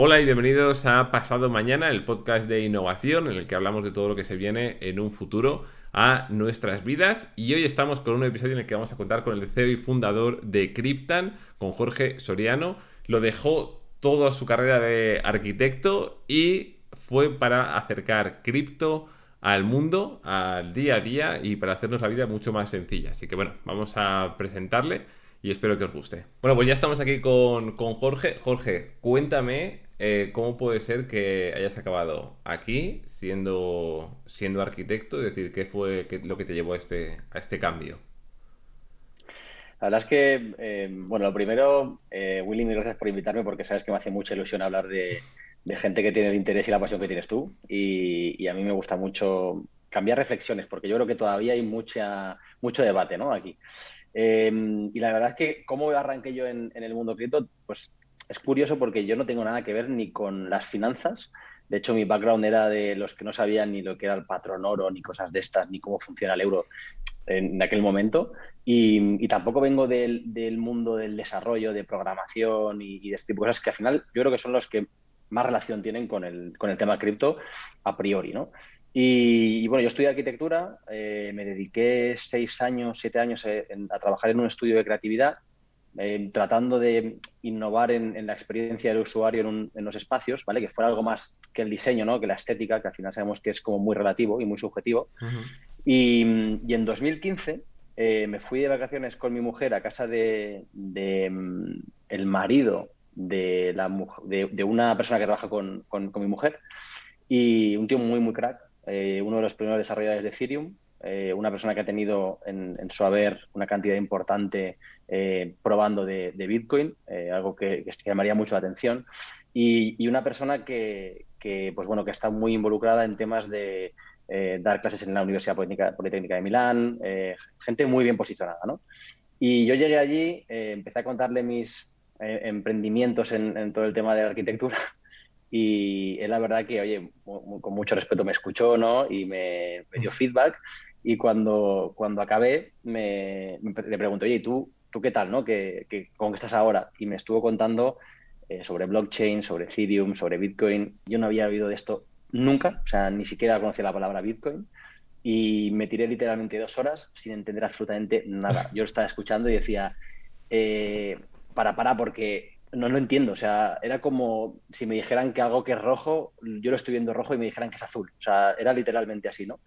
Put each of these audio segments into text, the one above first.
Hola y bienvenidos a Pasado Mañana, el podcast de innovación en el que hablamos de todo lo que se viene en un futuro a nuestras vidas. Y hoy estamos con un episodio en el que vamos a contar con el CEO y fundador de Cryptan, con Jorge Soriano. Lo dejó toda su carrera de arquitecto y fue para acercar cripto al mundo, al día a día y para hacernos la vida mucho más sencilla. Así que bueno, vamos a presentarle y espero que os guste. Bueno, pues ya estamos aquí con, con Jorge. Jorge, cuéntame eh, ¿cómo puede ser que hayas acabado aquí siendo, siendo arquitecto? Es decir, ¿qué fue lo que te llevó a este, a este cambio? La verdad es que, eh, bueno, lo primero, eh, Willy, gracias por invitarme porque sabes que me hace mucha ilusión hablar de, gente que tiene el interés y la pasión que tienes tú. Y, a mí me gusta mucho cambiar reflexiones porque yo creo que todavía hay mucha, mucho debate ¿no? aquí. Y la verdad es que, ¿cómo arranqué yo en, en el mundo cripto? Pues es curioso porque yo no tengo nada que ver ni con las finanzas. De hecho, mi background era de los que no sabían ni lo que era el patrón oro, ni cosas de estas, ni cómo funciona el euro en aquel momento. Y, tampoco vengo del, mundo del desarrollo, de programación y, de este tipo de cosas que al final yo creo que son los que más relación tienen con el, con el tema cripto a priori, ¿no? Y, bueno, yo estudié arquitectura, eh, me dediqué seis años, siete años eh, a trabajar en un estudio de creatividad eh, tratando de innovar en, la experiencia del usuario en, los espacios, ¿vale? Que fuera algo más que el diseño, ¿no? Que la estética, que al final sabemos que es como muy relativo y muy subjetivo. y, en 2015 eh, me fui de vacaciones con mi mujer a casa de, mm, el marido de, la, de, una persona que trabaja con, mi mujer y un tío muy, muy crack, eh, uno de los primeros desarrolladores de Ethereum, eh, una persona que ha tenido en, su haber una cantidad importante eh, probando de, Bitcoin, eh, algo que, llamaría mucho la atención, y, una persona que, pues bueno, que está muy involucrada en temas de dar clases en la Universidad Politécnica, de Milán, gente muy bien posicionada. ¿no? Y yo llegué allí, empecé a contarle mis emprendimientos en, todo el tema de la arquitectura y él la verdad que, oye, con mucho respeto me escuchó, ¿no? Y me, me dio feedback y cuando, cuando acabé, me, le pregunté, oye, ¿y tú, tú qué tal, no? ¿Qué, ¿Cómo estás ahora? Y me estuvo contando eh, sobre blockchain, sobre Ethereum, sobre Bitcoin. Yo no había oído de esto nunca, o sea, ni siquiera conocía la palabra Bitcoin. Y me tiré literalmente dos horas sin entender absolutamente nada. Yo estaba escuchando y decía, eh, para, para, porque no lo entiendo. O sea, era como si me dijeran que algo que es rojo, yo lo estoy viendo rojo y me dijeran que es azul. O sea, era literalmente así, ¿no?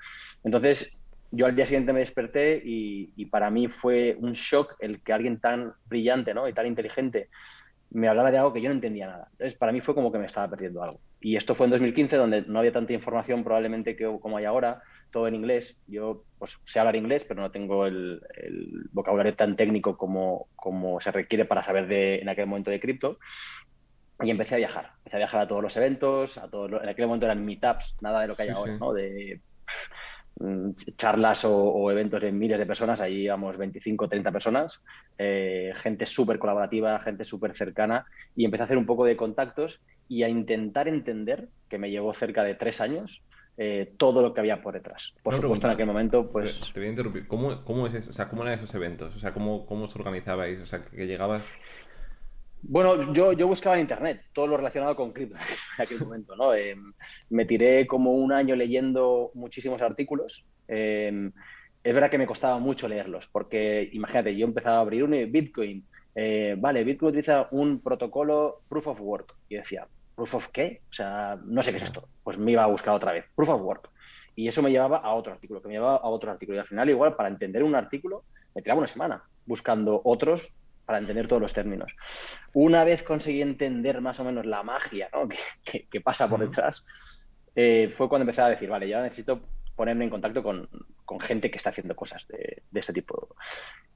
Entonces, yo al día siguiente me desperté y, para mí fue un shock el que alguien tan brillante ¿no? y tan inteligente me hablara de algo que yo no entendía nada. Entonces, para mí fue como que me estaba perdiendo algo. Y esto fue en 2015, donde no había tanta información probablemente que, como hay ahora, todo en inglés. Yo pues, sé hablar inglés, pero no tengo el, vocabulario tan técnico como, como se requiere para saber de, en aquel momento de cripto. Y empecé a viajar. Empecé a viajar a todos los eventos, a todos en aquel momento eran meetups, nada de lo que hay ahora, ¿no? De Mm, charlas o, eventos de miles de personas, ahí íbamos 25, 30 personas, eh, gente súper colaborativa, gente súper cercana, y empecé a hacer un poco de contactos y a intentar entender, que me llevó cerca de tres años, eh, todo lo que había por detrás. Por supuesto, en aquel momento, pues... Te voy a interrumpir. ¿Cómo, cómo es eso? O sea, ¿cómo eran esos eventos? O sea, ¿cómo, cómo os organizabais? O sea, que llegabas... Bueno, yo, yo buscaba en Internet todo lo relacionado con cripto en aquel momento, ¿no? Em, me tiré como un año leyendo muchísimos artículos. Em, es verdad que me costaba mucho leerlos, porque imagínate, yo empezaba a abrir un Bitcoin. Eh, vale, Bitcoin utiliza un protocolo Proof of Work. Y decía, ¿Proof of qué? O sea, no sé qué es esto. Pues me iba a buscar otra vez, Proof of Work. Y eso me llevaba a otro artículo, que me llevaba a otro artículo. Y al final, igual, para entender un artículo, me tiraba una semana buscando otros para entender todos los términos. Una vez conseguí entender más o menos la magia que, pasa por detrás, eh, fue cuando empecé a decir, vale, ya necesito ponerme en contacto con, gente que está haciendo cosas de, este tipo.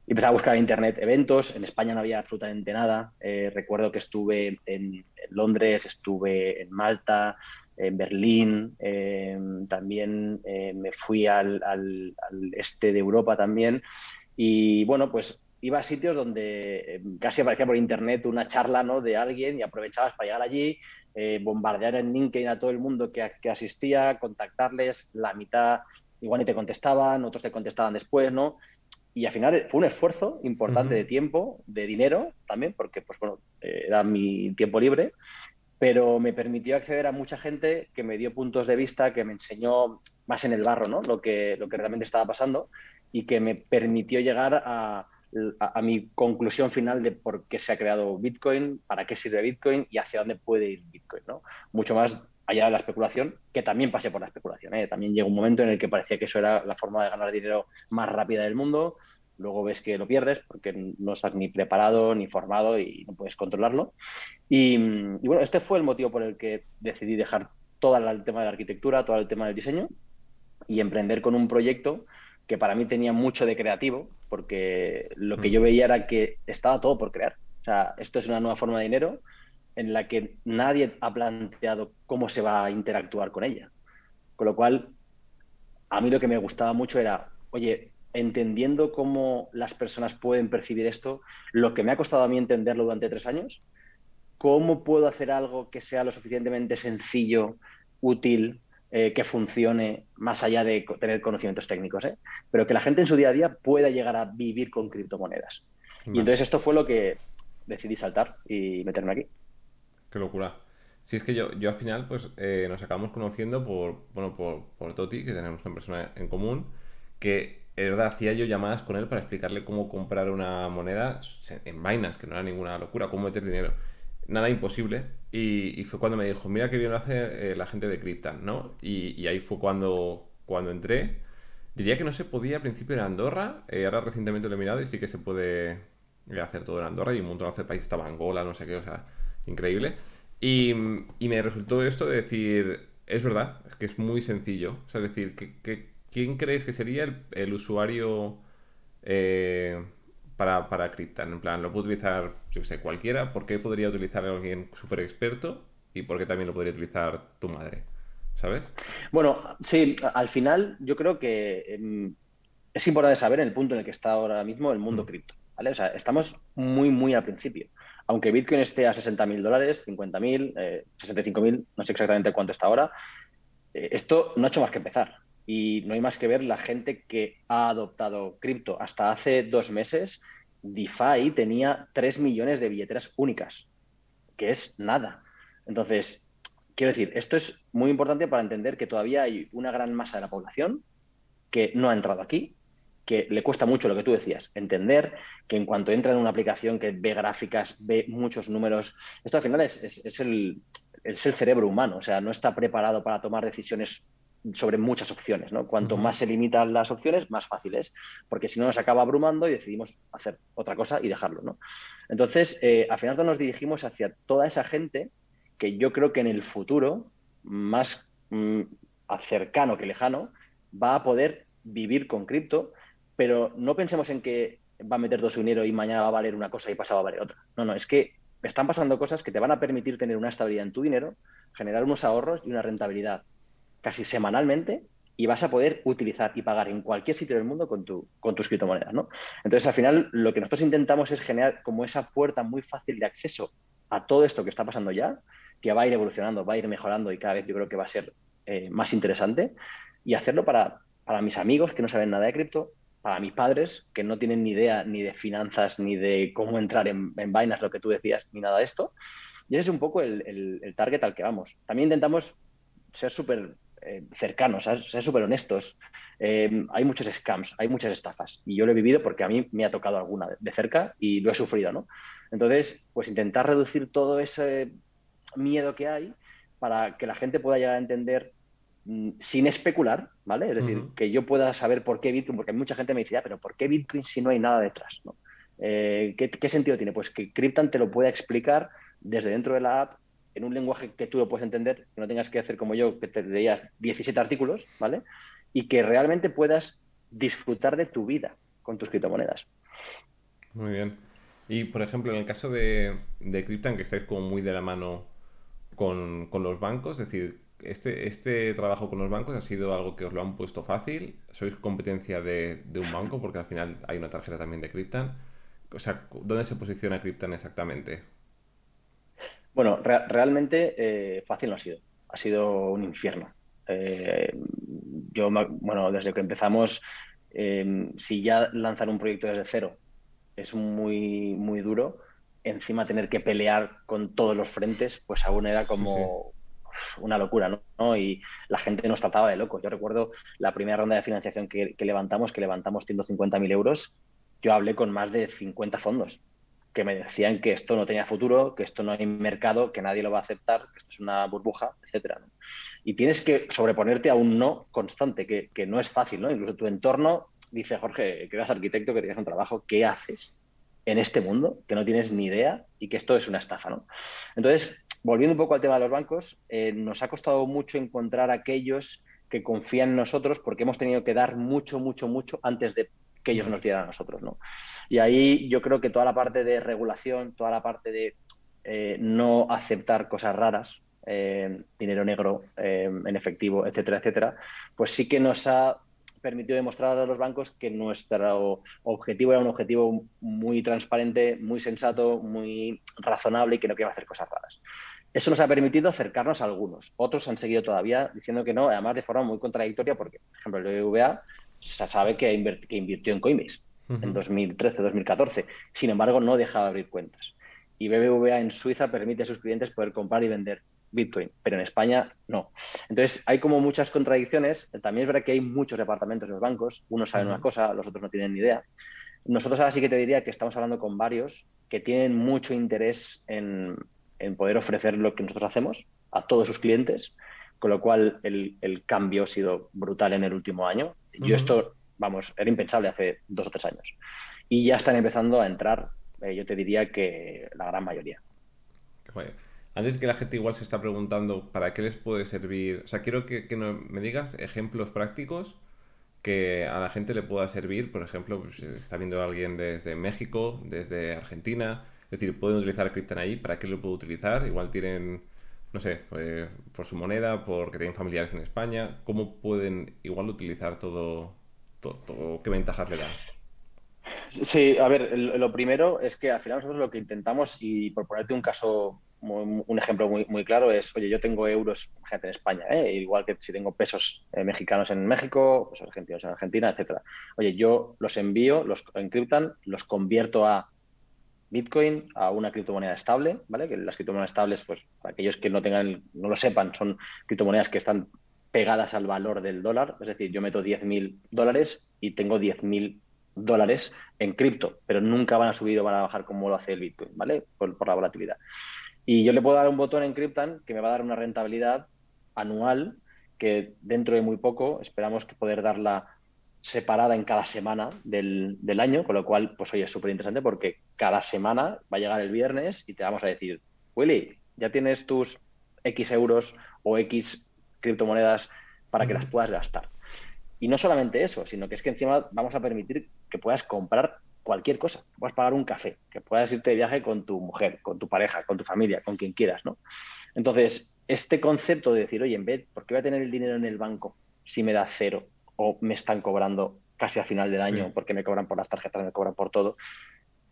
Y empecé a buscar en internet eventos. En España no había absolutamente nada. Eh, recuerdo que estuve en, Londres, estuve en Malta, en Berlín. Eh, también me fui al, este de Europa también. Y bueno, pues iba a sitios donde eh, casi aparecía por internet una charla ¿no? de alguien y aprovechabas para llegar allí, eh, bombardear en LinkedIn a todo el mundo que, asistía, contactarles, la mitad igual ni te contestaban, otros te contestaban después, ¿no? Y al final fue un esfuerzo importante de tiempo, de dinero también, porque pues bueno, eh, era mi tiempo libre, pero me permitió acceder a mucha gente que me dio puntos de vista, que me enseñó más en el barro, ¿no? Lo que, lo que realmente estaba pasando y que me permitió llegar a, a, mi conclusión final de por qué se ha creado Bitcoin, para qué sirve Bitcoin y hacia dónde puede ir Bitcoin, ¿no? Mucho más allá de la especulación, que también pasé por la especulación. ¿eh? También llegó un momento en el que parecía que eso era la forma de ganar dinero más rápida del mundo. Luego ves que lo pierdes porque no estás ni preparado ni formado y no puedes controlarlo. Y, bueno, este fue el motivo por el que decidí dejar todo el tema de la arquitectura, todo el tema del diseño y emprender con un proyecto que para mí tenía mucho de creativo, porque lo que mm. yo veía era que estaba todo por crear. O sea, esto es una nueva forma de dinero en la que nadie ha planteado cómo se va a interactuar con ella. Con lo cual, a mí lo que me gustaba mucho era, oye, entendiendo cómo las personas pueden percibir esto, lo que me ha costado a mí entenderlo durante tres años, ¿cómo puedo hacer algo que sea lo suficientemente sencillo, útil, eh, que funcione más allá de tener conocimientos técnicos, ¿eh? pero que la gente en su día a día pueda llegar a vivir con criptomonedas. Y entonces esto fue lo que decidí saltar y meterme aquí. Qué locura. Si es que yo, yo al final, pues eh, nos acabamos conociendo por, bueno, por, por Toti, que tenemos una persona en común, que es verdad, hacía yo llamadas con él para explicarle cómo comprar una moneda en vainas, que no era ninguna locura, cómo meter dinero. Nada imposible. Y, fue cuando me dijo, mira qué bien lo hace eh, la gente de Cryptan, ¿no? Y, ahí fue cuando, cuando entré. Diría que no se podía al principio en Andorra, eh, ahora recientemente lo he mirado y sí que se puede hacer todo en Andorra y un montón de países estaba Angola, no sé qué, o sea, increíble. Y, me resultó esto de decir, es verdad, es que es muy sencillo. O sea, es decir, que, ¿quién crees que sería el, usuario eh, para, para Cryptan? En plan, lo puede utilizar, yo sé, cualquiera. ¿Por qué podría utilizar alguien súper experto? ¿Y por qué también lo podría utilizar tu madre? ¿Sabes? Bueno, sí, al final yo creo que em, es importante saber en el punto en el que está ahora mismo el mundo mm. cripto. ¿vale? O sea, estamos muy, muy al principio aunque Bitcoin esté a 60.000 dólares, 50.000, eh, 65.000, no sé exactamente cuánto está ahora, eh, esto no ha hecho más que empezar. Y no hay más que ver la gente que ha adoptado cripto. Hasta hace dos meses, DeFi tenía 3 millones de billeteras únicas, que es nada. Entonces, quiero decir, esto es muy importante para entender que todavía hay una gran masa de la población que no ha entrado aquí que le cuesta mucho lo que tú decías, entender que en cuanto entra en una aplicación que ve gráficas, ve muchos números, esto al final es, el, el cerebro humano, o sea, no está preparado para tomar decisiones sobre muchas opciones, ¿no? Cuanto más se limitan las opciones, más fácil es, porque si no nos acaba abrumando y decidimos hacer otra cosa y dejarlo, ¿no? Entonces, eh, al final nos dirigimos hacia toda esa gente que yo creo que en el futuro, más mm, cercano que lejano, va a poder vivir con cripto pero no pensemos en que va a meter todo su dinero y mañana va a valer una cosa y pasado va a valer otra. No, no, es que están pasando cosas que te van a permitir tener una estabilidad en tu dinero, generar unos ahorros y una rentabilidad casi semanalmente y vas a poder utilizar y pagar en cualquier sitio del mundo con, tu, con tus criptomonedas, ¿no? Entonces, al final, lo que nosotros intentamos es generar como esa puerta muy fácil de acceso a todo esto que está pasando ya, que va a ir evolucionando, va a ir mejorando y cada vez yo creo que va a ser eh, más interesante, y hacerlo para, para mis amigos que no saben nada de cripto, para mis padres, que no tienen ni idea ni de finanzas, ni de cómo entrar en, en vainas, lo que tú decías, ni nada de esto. Y ese es un poco el, target al que vamos. También intentamos ser súper eh, cercanos, ser súper honestos. Eh, hay muchos scams, hay muchas estafas. Y yo lo he vivido porque a mí me ha tocado alguna de, cerca y lo he sufrido, ¿no? Entonces, pues intentar reducir todo ese miedo que hay para que la gente pueda llegar a entender sin especular, ¿vale? Es decir, que yo pueda saber por qué Bitcoin, porque mucha gente me dice, pero ¿por qué Bitcoin si no hay nada detrás? Eh, ¿qué, sentido tiene? Pues que Cryptan te lo pueda explicar desde dentro de la app en un lenguaje que tú lo puedes entender, que no tengas que hacer como yo, que te leías 17 artículos, ¿vale? Y que realmente puedas disfrutar de tu vida con tus criptomonedas. Muy bien. Y, por ejemplo, en el caso de, de Cryptan, que estáis como muy de la mano con, con los bancos, es decir, este, este trabajo con los bancos ha sido algo que os lo han puesto fácil. ¿Sois competencia de, un banco? Porque al final hay una tarjeta también de Cryptan. O sea, ¿dónde se posiciona Cryptan exactamente? Bueno, realmente eh, fácil no ha sido. Ha sido un infierno. Eh, yo, bueno, desde que empezamos, em, si ya lanzar un proyecto desde cero es muy, muy duro, encima tener que pelear con todos los frentes, pues aún era como una locura, ¿no? Y la gente nos trataba de locos. Yo recuerdo la primera ronda de financiación que, levantamos, que levantamos 150.000 euros, yo hablé con más de 50 fondos que me decían que esto no tenía futuro, que esto no hay mercado, que nadie lo va a aceptar, que esto es una burbuja, etcétera. Y tienes que sobreponerte a un no constante, que, que, no es fácil, ¿no? Incluso tu entorno dice, Jorge, que eres arquitecto, que tienes un trabajo, ¿qué haces en este mundo que no tienes ni idea y que esto es una estafa, ¿no? Entonces, volviendo un poco al tema de los bancos, eh, nos ha costado mucho encontrar aquellos que confían en nosotros porque hemos tenido que dar mucho, mucho, mucho antes de que ellos nos dieran a nosotros, ¿no? Y ahí yo creo que toda la parte de regulación, toda la parte de eh, no aceptar cosas raras, eh, dinero negro en efectivo, etcétera, etcétera, pues sí que nos ha permitido demostrar a los bancos que nuestro objetivo era un objetivo muy transparente, muy sensato, muy razonable y que no quería hacer cosas raras. Eso nos ha permitido acercarnos a algunos. Otros han seguido todavía diciendo que no, además de forma muy contradictoria, porque, por ejemplo, el BBVA se sabe que, invirtió en Coinbase en 2013, 2014. Sin embargo, no deja de abrir cuentas. Y BBVA en Suiza permite a sus clientes poder comprar y vender Bitcoin, pero en España no. Entonces, hay como muchas contradicciones. También es verdad que hay muchos departamentos en los bancos. Unos saben una cosa, los otros no tienen ni idea. Nosotros ahora sí que te diría que estamos hablando con varios que tienen mucho interés en, poder ofrecer lo que nosotros hacemos a todos sus clientes, con lo cual el, el cambio ha sido brutal en el último año. Yo esto vamos, era impensable hace dos o tres años. Y ya están empezando a entrar, eh, yo te diría que la gran mayoría. Antes que la gente igual se está preguntando para qué les puede servir, o sea, quiero que, me digas ejemplos prácticos que a la gente le pueda servir, por ejemplo, pues, está viendo alguien desde México, desde Argentina, es decir, pueden utilizar Cryptan ahí, ¿para qué lo puedo utilizar? Igual tienen, no sé, pues, por su moneda, porque tienen familiares en España, ¿cómo pueden igual utilizar todo, ¿Qué ventajas le da? Sí, a ver, lo primero es que al final nosotros lo que intentamos, y por ponerte un caso, un ejemplo muy, claro, es, oye, yo tengo euros, gente en España, ¿eh? igual que si tengo pesos eh, mexicanos en México, pues argentinos en Argentina, etcétera. Oye, yo los envío, los encriptan, los convierto a Bitcoin, a una criptomoneda estable, ¿vale? Que las criptomonedas estables, pues para aquellos que no tengan, no lo sepan, son criptomonedas que están pegadas al valor del dólar. Es decir, yo meto 10.000 dólares y tengo 10.000 dólares en cripto, pero nunca van a subir o van a bajar como lo hace el Bitcoin, ¿vale? Por, la volatilidad. Y yo le puedo dar un botón en Cryptan que me va a dar una rentabilidad anual que dentro de muy poco esperamos que poder darla separada en cada semana del, del año, con lo cual, pues oye, es súper interesante porque cada semana va a llegar el viernes y te vamos a decir, Willy, ya tienes tus X euros o X criptomonedas para que las puedas gastar. Y no solamente eso, sino que es que encima vamos a permitir que puedas comprar cualquier cosa, que puedas pagar un café, que puedas irte de viaje con tu mujer, con tu pareja, con tu familia, con quien quieras, ¿no? Entonces, este concepto de decir, oye, en vez, ¿por qué voy a tener el dinero en el banco si me da cero o me están cobrando casi a final del año porque me cobran por las tarjetas, me cobran por todo?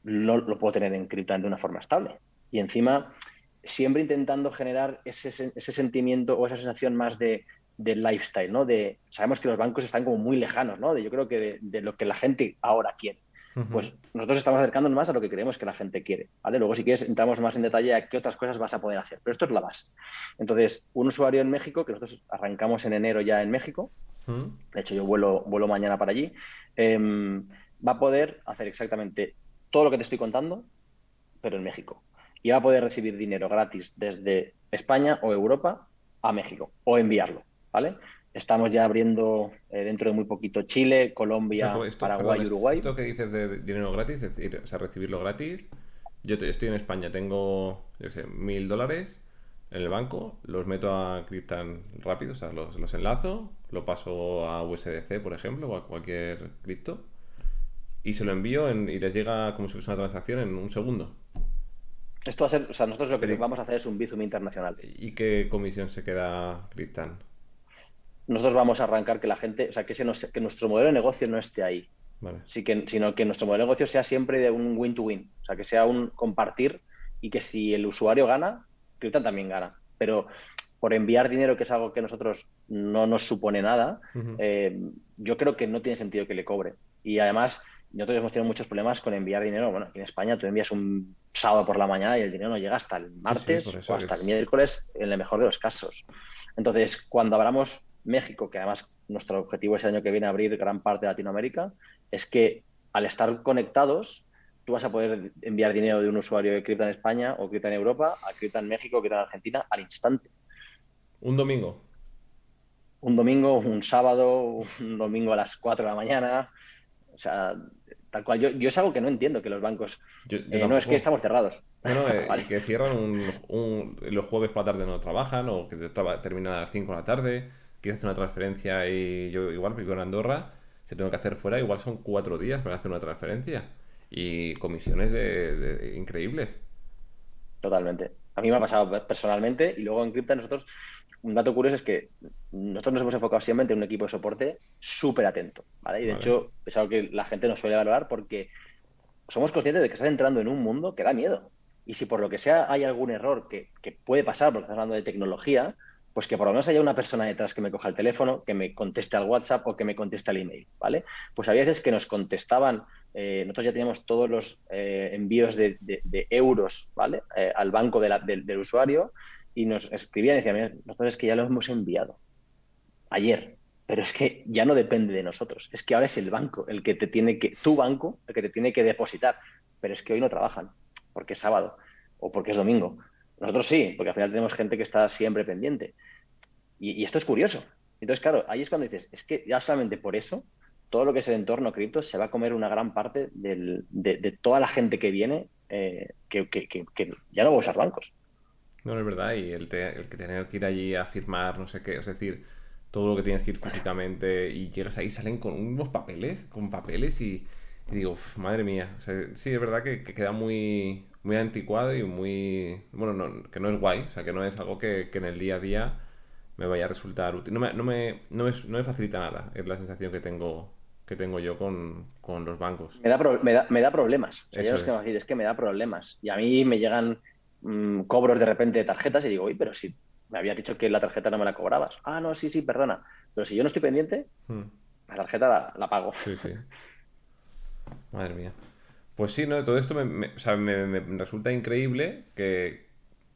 Lo, lo puedo tener en cripto de una forma estable. Y encima, siempre intentando generar ese, ese sentimiento o esa sensación más de, lifestyle, ¿no? De, sabemos que los bancos están como muy lejanos, ¿no? De, yo creo que de, lo que la gente ahora quiere. Pues nosotros estamos acercándonos más a lo que creemos que la gente quiere, ¿vale? Luego, si quieres, entramos más en detalle a qué otras cosas vas a poder hacer, pero esto es la base. Entonces, un usuario en México, que nosotros arrancamos en enero ya en México, de hecho yo vuelo, vuelo mañana para allí, em, va a poder hacer exactamente todo lo que te estoy contando, pero en México y va a poder recibir dinero gratis desde España o Europa a México o enviarlo, ¿vale? Estamos ya abriendo eh, dentro de muy poquito Chile, Colombia, Paraguay y Uruguay. Esto que dices de dinero gratis, es decir, o sea, recibirlo gratis. Yo estoy en España, tengo, yo sé, mil dólares en el banco, los meto a Cryptan rápido, o sea, los, los enlazo, lo paso a USDC, por ejemplo, o a cualquier cripto, y se lo envío y les llega como si fuese una transacción en un segundo. Esto va a ser, o sea, nosotros lo que vamos a hacer es un Bizum internacional. ¿Y qué comisión se queda Cryptan? Nosotros vamos a arrancar que la gente, o sea, que, que nuestro modelo de negocio no esté ahí. que, sino que nuestro modelo de negocio sea siempre de un win-to-win. O sea, que sea un compartir y que si el usuario gana, Cryptan también gana. Pero por enviar dinero, que es algo que a nosotros no nos supone nada, eh, yo creo que no tiene sentido que le cobre. Y además, nosotros hemos tenido muchos problemas con enviar dinero. Bueno, aquí en España tú envías un sábado por la mañana y el dinero no llega hasta el martes o hasta el miércoles, en el mejor de los casos. Entonces, cuando abramos México, que además nuestro objetivo es el año que viene abrir gran parte de Latinoamérica, es que al estar conectados, tú vas a poder enviar dinero de un usuario de cripto en España o cripto en Europa a cripto en México o cripto en Argentina al instante. Un domingo. Un domingo, un sábado, un domingo a las 4 de la mañana. O sea, tal cual. Yo, yo es algo que no entiendo que los bancos. Eh, no es que estamos cerrados. No, eh, que cierran un, los jueves por la tarde no trabajan o que terminan a las 5 de la tarde. Quieres hacer una transferencia y yo igual vivo en Andorra, se tengo que hacer fuera, igual son cuatro días para hacer una transferencia y comisiones de, increíbles. Totalmente. A mí me ha pasado personalmente y luego en Crypta nosotros, un dato curioso es que nosotros nos hemos enfocado siempre en un equipo de soporte súper atento, ¿vale? Y de hecho es algo que la gente nos suele valorar porque somos conscientes de que estás entrando en un mundo que da miedo. Y si por lo que sea hay algún error que, que puede pasar, porque estás hablando de tecnología, pues que por lo menos haya una persona detrás que me coja el teléfono, que me conteste al WhatsApp o que me conteste al email, ¿vale? Pues había veces que nos contestaban, eh, nosotros ya teníamos todos los eh, envíos de, euros, ¿vale? Eh, al banco del usuario y nos escribían y decían, nosotros es que ya lo hemos enviado ayer, pero es que ya no depende de nosotros, es que ahora es el banco el que te tiene que, tu banco, el que te tiene que depositar, pero es que hoy no trabajan, porque es sábado o porque es domingo nosotros sí, porque al final tenemos gente que está siempre pendiente. Y, esto es curioso. Entonces, claro, ahí es cuando dices, es que ya solamente por eso, todo lo que es el entorno cripto se va a comer una gran parte de, toda la gente que viene eh, que, ya no va a usar bancos. No, es verdad. Y el, el, que tener que ir allí a firmar, no sé qué, es decir, todo lo que tienes que ir físicamente y llegas ahí, salen con unos papeles, con papeles y, digo, madre mía. sí, es verdad que queda muy, muy anticuado y muy... Bueno, no, que no es guay, o sea, que no es algo que, en el día a día me vaya a resultar útil. No me, no me, no me, facilita nada, es la sensación que tengo que tengo yo con, los bancos. Me da, me da, me da problemas. O sea, es. Que es que me da problemas. Y a mí me llegan mm, cobros de repente de tarjetas y digo, oye, pero si me habías dicho que la tarjeta no me la cobrabas. Ah, no, sí, sí, perdona. Pero si yo no estoy pendiente, hmm. la tarjeta la, la pago. Sí, sí. Madre mía. Pues sí, ¿no? Todo esto me, resulta increíble que,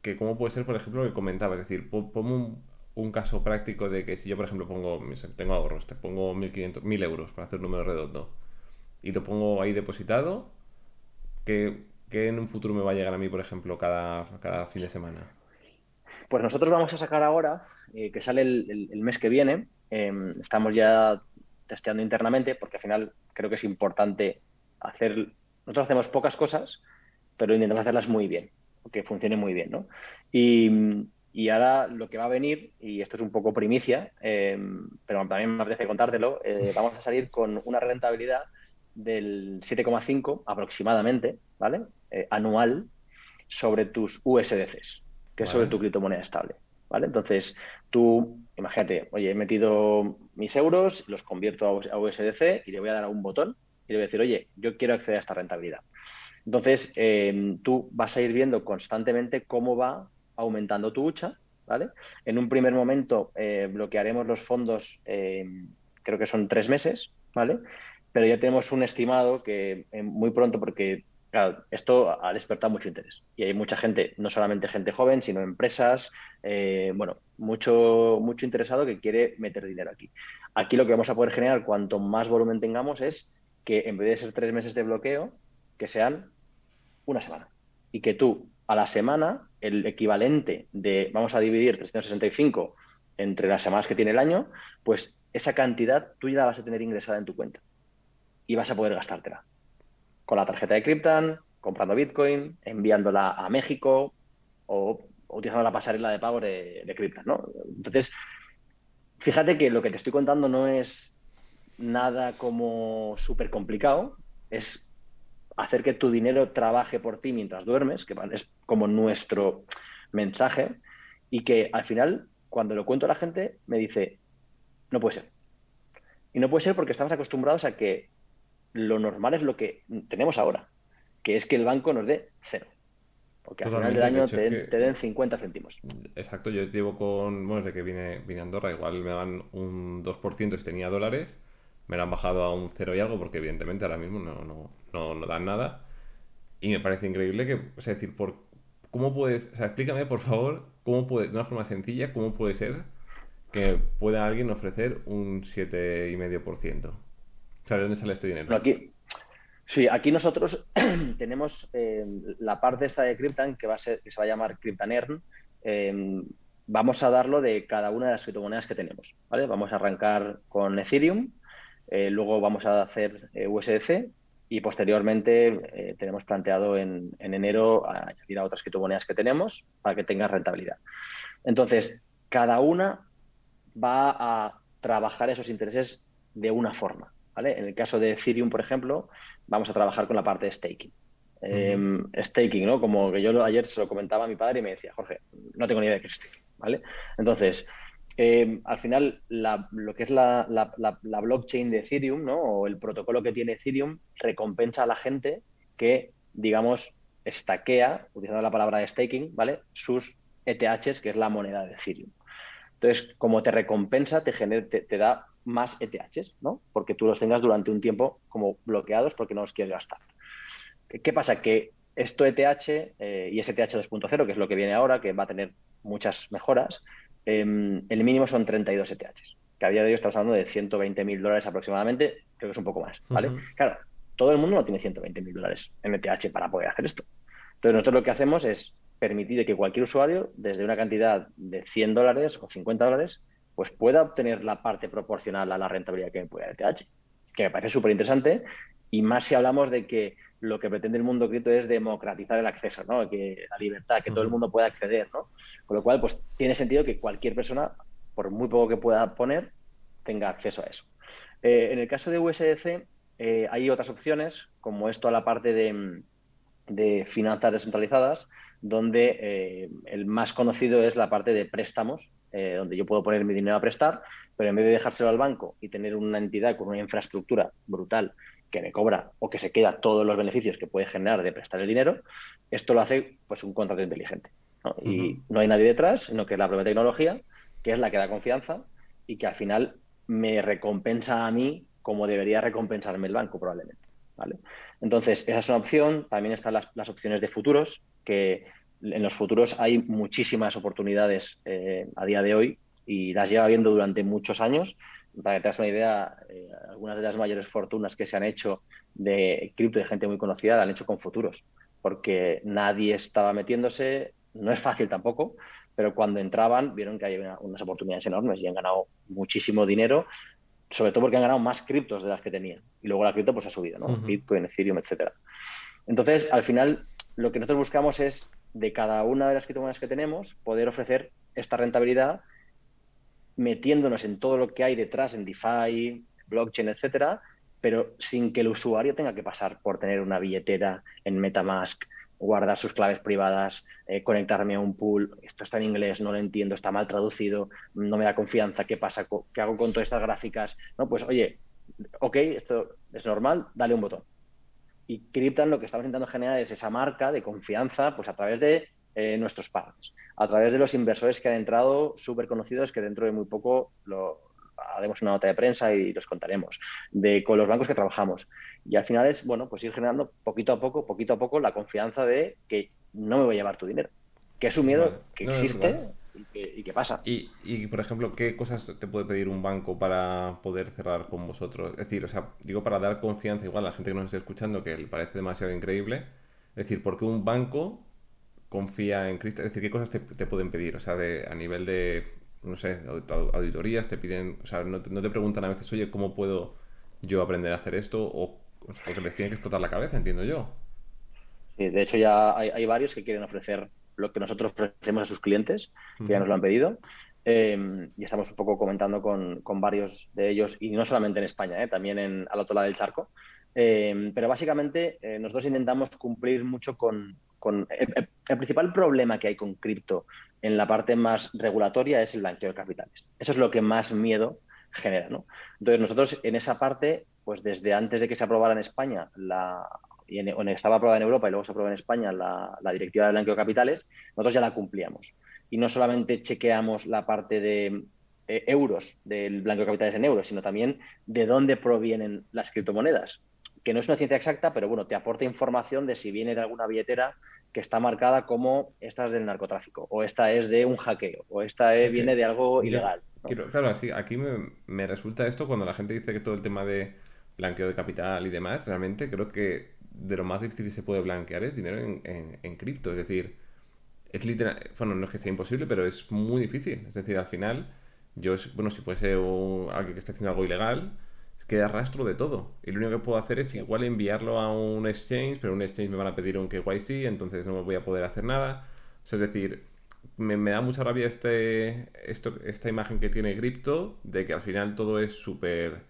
que, cómo puede ser, por ejemplo, lo que comentaba. Es decir, pongo un, caso práctico de que si yo, por ejemplo, pongo, tengo ahorros, te pongo 1.500, 1.000 euros para hacer un número redondo y lo pongo ahí depositado, que, en un futuro me va a llegar a mí, por ejemplo, cada, cada fin de semana? Pues nosotros vamos a sacar ahora, eh, que sale el, mes que viene, em, estamos ya testeando internamente, porque al final creo que es importante hacer nosotros hacemos pocas cosas, pero intentamos hacerlas muy bien, que funcione muy bien, ¿no? Y, ahora lo que va a venir, y esto es un poco primicia, em, pero también me apetece contártelo, eh, vamos a salir con una rentabilidad del 7,5 aproximadamente, ¿vale? Eh, anual sobre tus USDCs, que es sobre tu criptomoneda estable, ¿vale? Entonces, tú, imagínate, oye, he metido mis euros, los convierto a USDC y le voy a dar a un botón y le voy a decir, oye, yo quiero acceder a esta rentabilidad. Entonces, eh, tú vas a ir viendo constantemente cómo va aumentando tu hucha, ¿vale? En un primer momento eh, bloquearemos los fondos, eh, creo que son tres meses, ¿vale? Pero ya tenemos un estimado que muy pronto, porque claro, esto ha despertado mucho interés. Y hay mucha gente, no solamente gente joven, sino empresas, bueno, mucho, mucho interesado que quiere meter dinero aquí. Aquí lo que vamos a poder generar, cuanto más volumen tengamos, es que en vez de ser tres meses de bloqueo, que sean una semana. Y que tú a la semana, el equivalente de, vamos a dividir 365 entre las semanas que tiene el año, pues esa cantidad tú ya la vas a tener ingresada en tu cuenta. Y vas a poder gastártela. Con la tarjeta de Cryptan, comprando Bitcoin, enviándola a México o, utilizando la pasarela de pago de, de ¿no? Entonces, fíjate que lo que te estoy contando no es nada como súper complicado, es hacer que tu dinero trabaje por ti mientras duermes, que es como nuestro mensaje, y que al final, cuando lo cuento a la gente, me dice, no puede ser. Y no puede ser porque estamos acostumbrados a que lo normal es lo que tenemos ahora, que es que el banco nos dé cero. Porque al final del año te, den 50 céntimos. Exacto, yo llevo con, bueno, desde que vine, vine a Andorra, igual me daban un 2% si tenía dólares me lo han bajado a un cero y algo, porque evidentemente ahora mismo no, no, no, dan nada. Y me parece increíble que, o decir, por, ¿cómo puedes, explícame por favor, cómo puede, de una forma sencilla, cómo puede ser que pueda alguien ofrecer un 7,5%? O sea, ¿de dónde sale este dinero? aquí, sí, aquí nosotros tenemos eh, la parte esta de Cryptan que va a ser, que se va a llamar Cryptan Earn. Eh, vamos a darlo de cada una de las criptomonedas que tenemos, ¿vale? Vamos a arrancar con Ethereum, eh, luego vamos a hacer USDC y posteriormente tenemos planteado en, en, enero añadir a otras criptomonedas que tenemos para que tenga rentabilidad. Entonces, cada una va a trabajar esos intereses de una forma. En el caso de Ethereum, por ejemplo, vamos a trabajar con la parte de staking. Em, staking, ¿no? Como que yo ayer se lo comentaba a mi padre y me decía, Jorge, no tengo ni idea de qué es staking, ¿vale? Entonces, em, al final, lo que es la, blockchain de Ethereum, ¿no? O el protocolo que tiene Ethereum, recompensa a la gente que, digamos, estaquea, utilizando la palabra de staking, ¿vale? Sus ETHs, que es la moneda de Ethereum. Entonces, como te recompensa, te, te da más ETHs, ¿no? Porque tú los tengas durante un tiempo como bloqueados porque no los quieres gastar. ¿Qué pasa? Que esto ETH eh, y STH 2.0, que es lo que viene ahora, que va a tener muchas mejoras, em, el mínimo son 32 ETHs, que a día de hoy estamos hablando de 120 mil dólares aproximadamente, creo que es un poco más, ¿vale? Claro, todo el mundo no tiene 120 mil dólares en ETH para poder hacer esto. Entonces nosotros lo que hacemos es permitir que cualquier usuario, desde una cantidad de 100 dólares o 50 dólares, pues pueda obtener la parte proporcional a la rentabilidad que me puede dar ETH, que me parece súper interesante, y más si hablamos de que lo que pretende el mundo cripto es democratizar el acceso, ¿no? que la libertad, que todo el mundo pueda acceder. ¿no? Con lo cual, pues tiene sentido que cualquier persona, por muy poco que pueda poner, tenga acceso a eso. Eh, en el caso de USDC, eh, hay otras opciones, como esto a la parte de, de finanzas descentralizadas, donde eh, el más conocido es la parte de préstamos, donde yo puedo poner mi dinero a prestar, pero en vez de dejárselo al banco y tener una entidad con una infraestructura brutal que me cobra o que se queda todos los beneficios que puede generar de prestar el dinero, esto lo hace pues un contrato inteligente. Y no hay nadie detrás, sino que es la propia tecnología, que es la que da confianza y que al final me recompensa a mí como debería recompensarme el banco probablemente. ¿vale? Entonces, esa es una opción. También están las, opciones de futuros, que en los futuros hay muchísimas oportunidades eh, a día de hoy y las lleva viendo durante muchos años. Para que te hagas una idea, eh, algunas de las mayores fortunas que se han hecho de cripto de gente muy conocida la han hecho con futuros, porque nadie estaba metiéndose, no es fácil tampoco, pero cuando entraban vieron que hay unas oportunidades enormes y han ganado muchísimo dinero sobre todo porque han ganado más criptos de las que tenían. Y luego la cripto pues ha subido, ¿no? Bitcoin, Ethereum, etcétera. Entonces, al final, lo que nosotros buscamos es, de cada una de las criptomonedas que tenemos, poder ofrecer esta rentabilidad metiéndonos en todo lo que hay detrás, en DeFi, blockchain, etcétera, pero sin que el usuario tenga que pasar por tener una billetera en MetaMask, guardar sus claves privadas, eh, conectarme a un pool, esto está en inglés, no lo entiendo, está mal traducido, no me da confianza, ¿qué pasa? ¿Qué hago con todas estas gráficas? No, pues oye, ok, esto es normal, dale un botón. Y Cryptan lo que estamos intentando generar es esa marca de confianza pues a través de eh, nuestros partners, a través de los inversores que han entrado súper conocidos que dentro de muy poco lo, haremos una nota de prensa y los contaremos, de con los bancos que trabajamos. Y al final es, bueno, pues ir generando poquito a poco, poquito a poco, la confianza de que no me voy a llevar tu dinero, que es un miedo que existe y que, pasa. Y, y, por ejemplo, ¿qué cosas te puede pedir un banco para poder cerrar con vosotros? Es decir, o sea, digo para dar confianza igual a la gente que nos esté escuchando, que le parece demasiado increíble. Es decir, ¿por qué un banco confía en Cristo? Es decir, ¿qué cosas te, te pueden pedir? O sea, de, a nivel de no sé, auditorías, te piden, o sea, no te, preguntan a veces, oye, ¿cómo puedo yo aprender a hacer esto? O porque les tiene que explotar la cabeza, entiendo yo. Sí, de hecho ya hay, varios que quieren ofrecer lo que nosotros ofrecemos a sus clientes, que ya nos lo han pedido. Em, y estamos un poco comentando con, varios de ellos, y no solamente en España, ¿eh? también en, al otro lado del charco. Em, pero básicamente eh, nosotros intentamos cumplir mucho con, el, principal problema que hay con cripto en la parte más regulatoria es el blanqueo de capitales. Eso es lo que más miedo genera, ¿no? Entonces nosotros en esa parte, pues desde antes de que se aprobara en España la estaba aprobada en Europa y luego se aprobó en España la, directiva de blanqueo de capitales, nosotros ya la cumplíamos. Y no solamente chequeamos la parte de eh, euros, del blanco de capitales en euros, sino también de dónde provienen las criptomonedas. Que no es una ciencia exacta, pero bueno, te aporta información de si viene de alguna billetera que está marcada como esta es del narcotráfico, o esta es de un hackeo, o esta viene de algo ilegal. claro, así, aquí me, resulta esto cuando la gente dice que todo el tema de blanqueo de capital y demás, realmente creo que de lo más difícil que se puede blanquear es dinero en, cripto. Es decir, es literal, bueno, no es que sea imposible, pero es muy difícil. Es decir, al final, yo, bueno, si fuese alguien que esté haciendo algo ilegal, queda rastro de todo. Y lo único que puedo hacer es igual enviarlo a un exchange, pero un exchange me van a pedir un KYC, entonces no me voy a poder hacer nada. es decir, me, da mucha rabia este, esto, esta imagen que tiene cripto de que al final todo es súper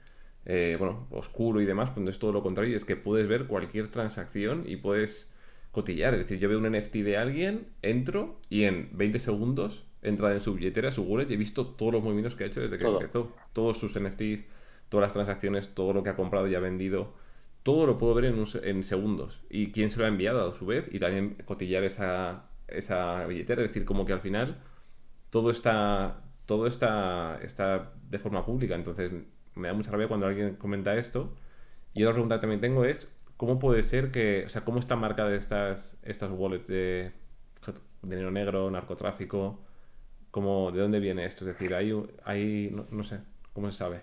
eh, bueno, oscuro y demás, cuando es todo lo contrario, es que puedes ver cualquier transacción y puedes cotillar. Es decir, yo veo un NFT de alguien, entro y en 20 segundos entra en su billetera, su wallet y he visto todos los movimientos que ha hecho desde que empezó. Todos sus NFTs, todas las transacciones, todo lo que ha comprado y ha vendido, todo lo puedo ver en, en segundos. Y quién se lo ha enviado a su vez y también cotillar esa, esa billetera. Es decir, como que al final todo está, todo está, está de forma pública. Entonces me da mucha rabia cuando alguien comenta esto. Y otra pregunta que también tengo es, ¿cómo puede ser que, o sea, cómo están marcadas estas, estas wallets de dinero negro, narcotráfico? ¿Cómo, ¿De dónde viene esto? Es decir, hay, hay no sé, ¿cómo se sabe?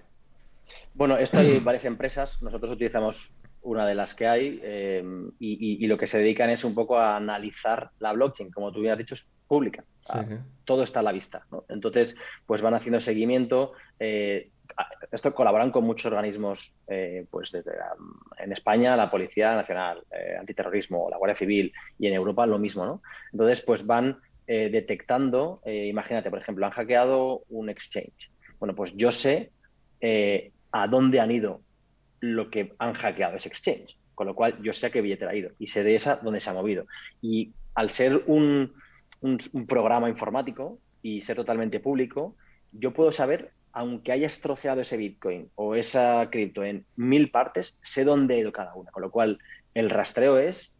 Bueno, esto hay varias empresas. Nosotros utilizamos una de las que hay em, y, lo que se dedican es un poco a analizar la blockchain. Como tú habías dicho, es pública. Todo está a la vista. Entonces, pues van haciendo seguimiento. Eh, esto colaboran con muchos organismos, eh, pues desde en España la Policía Nacional, eh, Antiterrorismo, la Guardia Civil y en Europa lo mismo, ¿no? Entonces, pues van detectando, imagínate, por ejemplo, han hackeado un exchange. Bueno, pues yo sé a dónde han ido lo que han hackeado ese exchange. Con lo cual yo sé a qué billetera ha ido y sé de esa dónde se ha movido. Y al ser un, programa informático y ser totalmente público, yo puedo saber, aunque haya estroceado ese Bitcoin o esa cripto en mil partes, sé dónde ha ido cada una. Con lo cual el rastreo es,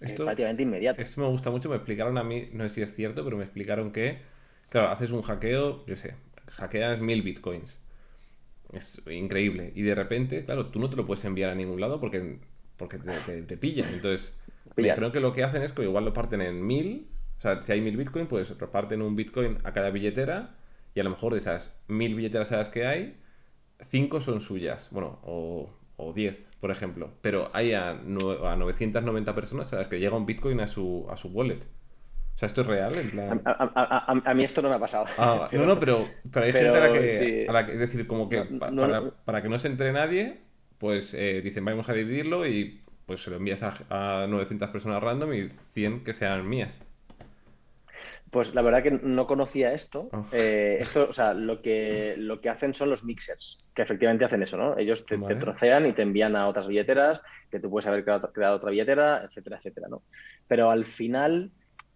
prácticamente inmediato. Esto me gusta mucho. Me explicaron a mí, no sé si es cierto, pero me explicaron que, claro, haces un hackeo, yo sé, hackeas mil Bitcoins es increíble. Y de repente, claro, tú no te lo puedes enviar a ningún lado porque, porque te, pillan. Entonces, me dijeron que lo que hacen es que igual lo parten en mil. O sea, si hay mil bitcoin, pues reparten un bitcoin a cada billetera. Y a lo mejor de esas mil billeteras a las que hay, cinco son suyas. Bueno, o, o diez, por ejemplo. Pero hay a, a 990 personas a las que llega un bitcoin a su, a su wallet. O sea, ¿esto es real? En plan... a, mí esto no me ha pasado. Ah, no, no, pero, pero hay gente a la, que, a la que, Es decir, como que para, que no se entre nadie, pues eh, dicen, vamos a dividirlo y pues se lo envías a, 900 personas random y 100 que sean mías. Pues la verdad que no conocía esto. Oh. Eh, esto, o sea, lo que, lo que hacen son los mixers, que efectivamente hacen eso, ¿no? Ellos te, trocean y te envían a otras billeteras, que tú puedes haber creado, creado, otra billetera, etcétera, etcétera, ¿no? Pero al final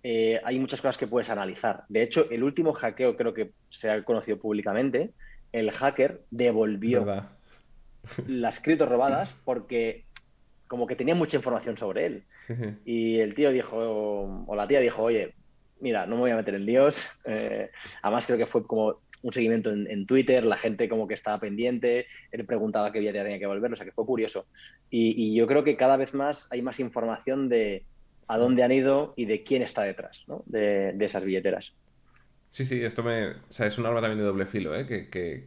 eh, hay muchas cosas que puedes analizar. De hecho, el último hackeo creo que se ha conocido públicamente, el hacker devolvió las criptos robadas porque como que tenía mucha información sobre él. Y el tío dijo, o la tía dijo, oye, mira, no me voy a meter en líos. Eh, además creo que fue como un seguimiento en, Twitter, la gente como que estaba pendiente, él preguntaba qué día tenía que volver, o sea que fue curioso. y yo creo que cada vez más hay más información de, a dónde han ido y de quién está detrás de, esas billeteras. Sí, sí, esto me, o sea, es un arma también de doble filo, ¿eh? que,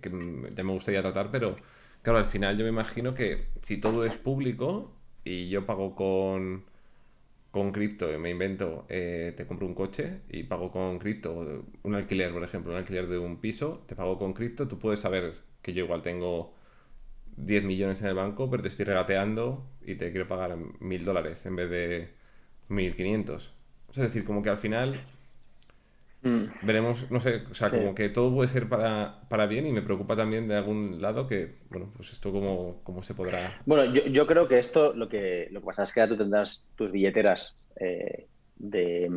ya me gustaría tratar, pero claro, al final yo me imagino que si todo es público y yo pago con, con cripto, me invento, eh, te compro un coche y pago con cripto, un alquiler, por ejemplo, un alquiler de un piso, te pago con cripto, tú puedes saber que yo igual tengo 10 millones en el banco, pero te estoy regateando y te quiero pagar mil dólares en vez de 1500. Es decir, como que al final mm. veremos, no sé, o sea, como que todo puede ser para, para, bien y me preocupa también de algún lado que, bueno, pues esto cómo, cómo se podrá... Bueno, yo, yo, creo que esto lo que, lo que pasa es que tú tendrás tus billeteras eh, de,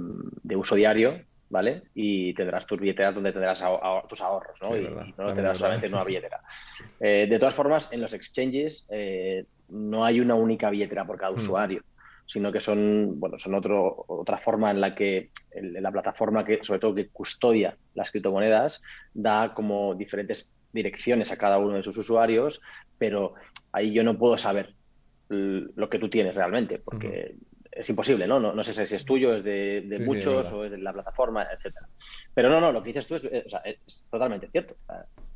de, uso diario, ¿vale? Y tendrás tus billeteras donde tendrás tus ahorros, ¿no? y, no tendrás solamente una billetera. Eh, de todas formas, en los exchanges eh, no hay una única billetera por cada mm. usuario. Sino que son, bueno, son otro, otra forma en la que la plataforma que, sobre todo, que custodia las criptomonedas, da como diferentes direcciones a cada uno de sus usuarios, pero ahí yo no puedo saber lo que tú tienes realmente, porque es imposible, ¿no? ¿no? sé si es tuyo, es de, muchos o es de la plataforma, etcétera. Pero no, no, lo que dices tú es, es totalmente cierto.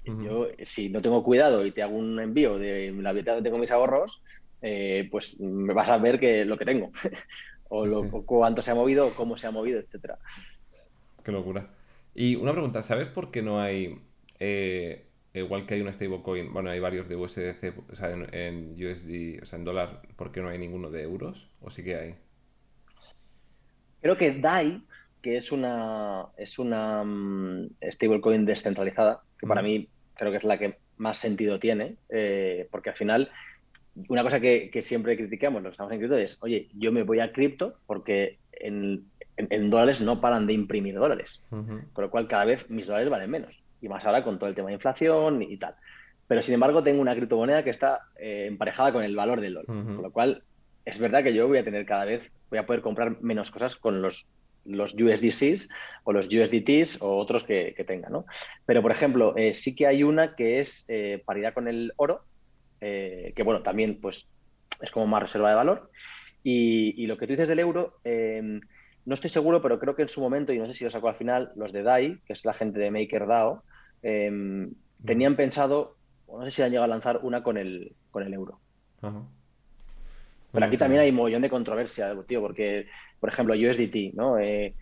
Yo, si no tengo cuidado y te hago un envío de la billetera donde tengo mis ahorros, eh, pues me vas a ver que lo que tengo. o, lo, cuánto se ha movido, cómo se ha movido, etcétera. Qué locura. Y una pregunta, ¿sabes por qué no hay, eh, igual que hay una stablecoin, bueno, hay varios de USDC, o sea, en, USD, o sea, en dólar, ¿por qué no hay ninguno de euros? ¿O sí que hay? Creo que DAI, que es una, es una mm, stablecoin descentralizada, que para mí creo que es la que más sentido tiene, eh, porque al final, una cosa que, siempre criticamos, los que estamos en cripto, es, oye, yo me voy a cripto porque en, dólares no paran de imprimir dólares, con lo cual cada vez mis dólares valen menos, y más ahora con todo el tema de inflación y, tal. Pero sin embargo tengo una criptomoneda que está eh, emparejada con el valor del dólar, con lo cual es verdad que yo voy a tener cada vez, voy a poder comprar menos cosas con los los USDCs o los USDTs o otros que, que tengan, ¿no? Pero, por ejemplo, eh, sí que hay una que es eh, paridad con el oro, eh, que, bueno, también, pues, es como más reserva de valor. Y, lo que tú dices del euro, em, no estoy seguro, pero creo que en su momento, y no sé si lo sacó al final, los de DAI, que es la gente de MakerDAO, em, tenían pensado, no sé si han llegado a lanzar una con el, con el euro. Pero aquí también hay un montón de controversia, tío, porque por ejemplo, USDT, ¿no? Eh,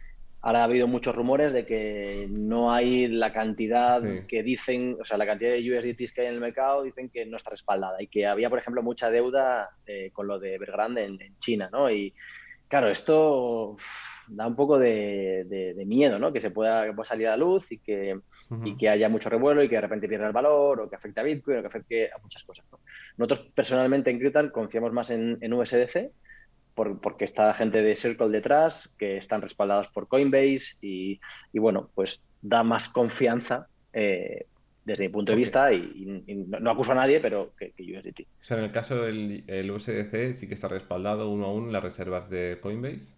ahora ha habido muchos rumores de que no hay la cantidad que dicen, o sea, la cantidad de USDTs que hay en el mercado dicen que no está respaldada y que había, por ejemplo, mucha deuda eh, con lo de Evergrande en, China, ¿no? Y claro, esto da un poco de, miedo, ¿no? Que se pueda, salir a la luz y que, que haya mucho revuelo y que de repente pierda el valor o que afecte a Bitcoin o que afecte a muchas cosas. Nosotros personalmente en Krypton confiamos más en, en USDC porque está gente de Circle detrás, que están respaldados por Coinbase y, bueno, pues da más confianza eh, desde mi punto de vista y, no, acuso a nadie, pero que, USDT. O sea, en el caso del el USDC sí que está respaldado uno a uno en las reservas de Coinbase.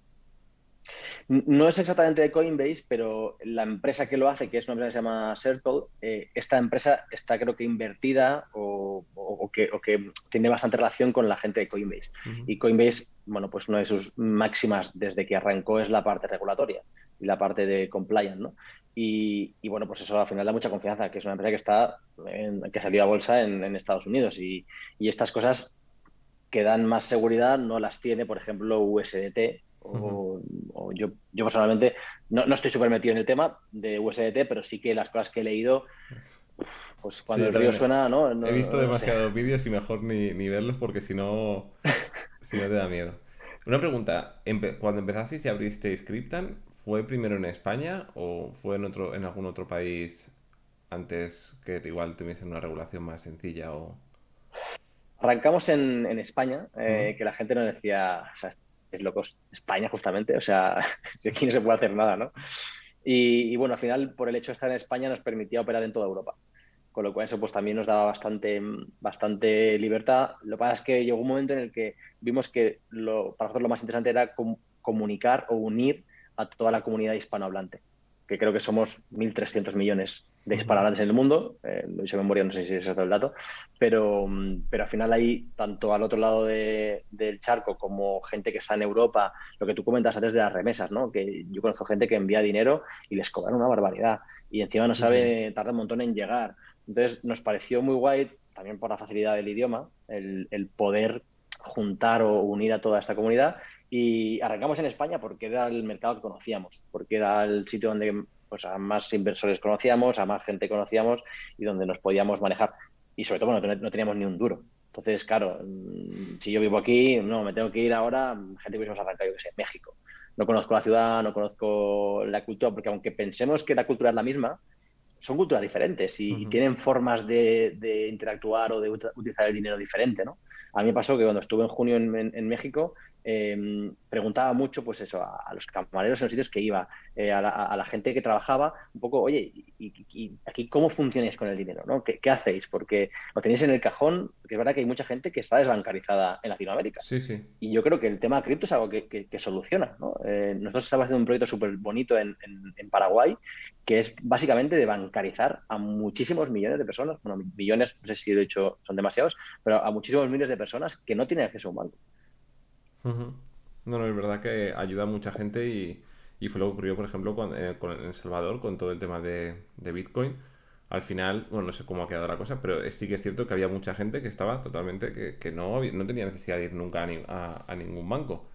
No es exactamente de Coinbase, pero la empresa que lo hace, que es una empresa que se llama Circle, eh, esta empresa está creo que invertida o, que, tiene bastante relación con la gente de Coinbase. Y Coinbase, bueno, pues una de sus máximas desde que arrancó es la parte regulatoria y la parte de compliance, ¿no? Y, bueno, pues eso al final da mucha confianza, que es una empresa que está, que salió a bolsa en, Estados Unidos y, y estas cosas que dan más seguridad no las tiene, por ejemplo, USDT, o, yo, yo, personalmente no, estoy súper metido en el tema de USDT, pero sí que las cosas que he leído, pues cuando el río suena, ¿no? He visto demasiados vídeos y mejor ni, verlos porque si no, si no te da miedo. Una pregunta, cuando empezasteis y abristeis Cryptan, ¿fue primero en España o fue en, otro, en algún otro país antes que igual tuviesen una regulación más sencilla o... Arrancamos en, España, eh, que la gente nos decía, es locos España justamente, o sea, aquí no se puede hacer nada, ¿no? Y, bueno, al final, por el hecho de estar en España, nos permitía operar en toda Europa. Con lo cual eso pues también nos daba bastante, bastante libertad. Lo que pasa es que llegó un momento en el que vimos que lo, para nosotros lo más interesante era comunicar o unir a toda la comunidad hispanohablante que creo que somos 1.300 millones de hispanohablantes en el mundo, eh, lo hice memoria, no sé si es el dato, pero, pero al final hay, tanto al otro lado del charco como gente que está en Europa, lo que tú comentas antes de las remesas, ¿no? que yo conozco gente que envía dinero y les cobran una barbaridad y encima no sabe, tarda un montón en llegar. Entonces nos pareció muy guay, también por la facilidad del idioma, el, el poder juntar o unir a toda esta comunidad y arrancamos en España porque era el mercado que conocíamos, porque era el sitio donde pues, a más inversores conocíamos, a más gente conocíamos y donde nos podíamos manejar. Y sobre todo, bueno, no teníamos ni un duro. Entonces, claro, mm, si yo vivo aquí, no, me tengo que ir ahora, gente que hubiésemos arrancado, yo que sé, México. No conozco la ciudad, no conozco la cultura, porque aunque pensemos que la cultura es la misma, son culturas diferentes y, tienen formas de, interactuar o de utilizar el dinero diferente, ¿no? A mí me pasó que cuando estuve en junio en, México, em, preguntaba mucho, pues eso, a, los camareros en los sitios que iba, eh, a, la, gente que trabajaba, un poco, oye, ¿y, aquí cómo funcionáis con el dinero? ¿no? ¿Qué, hacéis? Porque lo tenéis en el cajón, Porque es verdad que hay mucha gente que está desbancarizada en Latinoamérica. Sí, sí. Y yo creo que el tema cripto es algo que, soluciona. ¿no? Eh, nosotros estamos haciendo un proyecto súper bonito en, Paraguay que es básicamente de bancarizar a muchísimos millones de personas. Bueno, millones, no sé si he dicho son demasiados, pero a muchísimos miles de personas que no tienen acceso a un banco. No, no, es verdad que ayuda a mucha gente y, fue lo que ocurrió, por ejemplo, con, en, El Salvador con todo el tema de, de Bitcoin. Al final, bueno, no sé cómo ha quedado la cosa, pero sí que es cierto que había mucha gente que estaba totalmente, que, que no, no tenía necesidad de ir nunca a, a, ningún banco.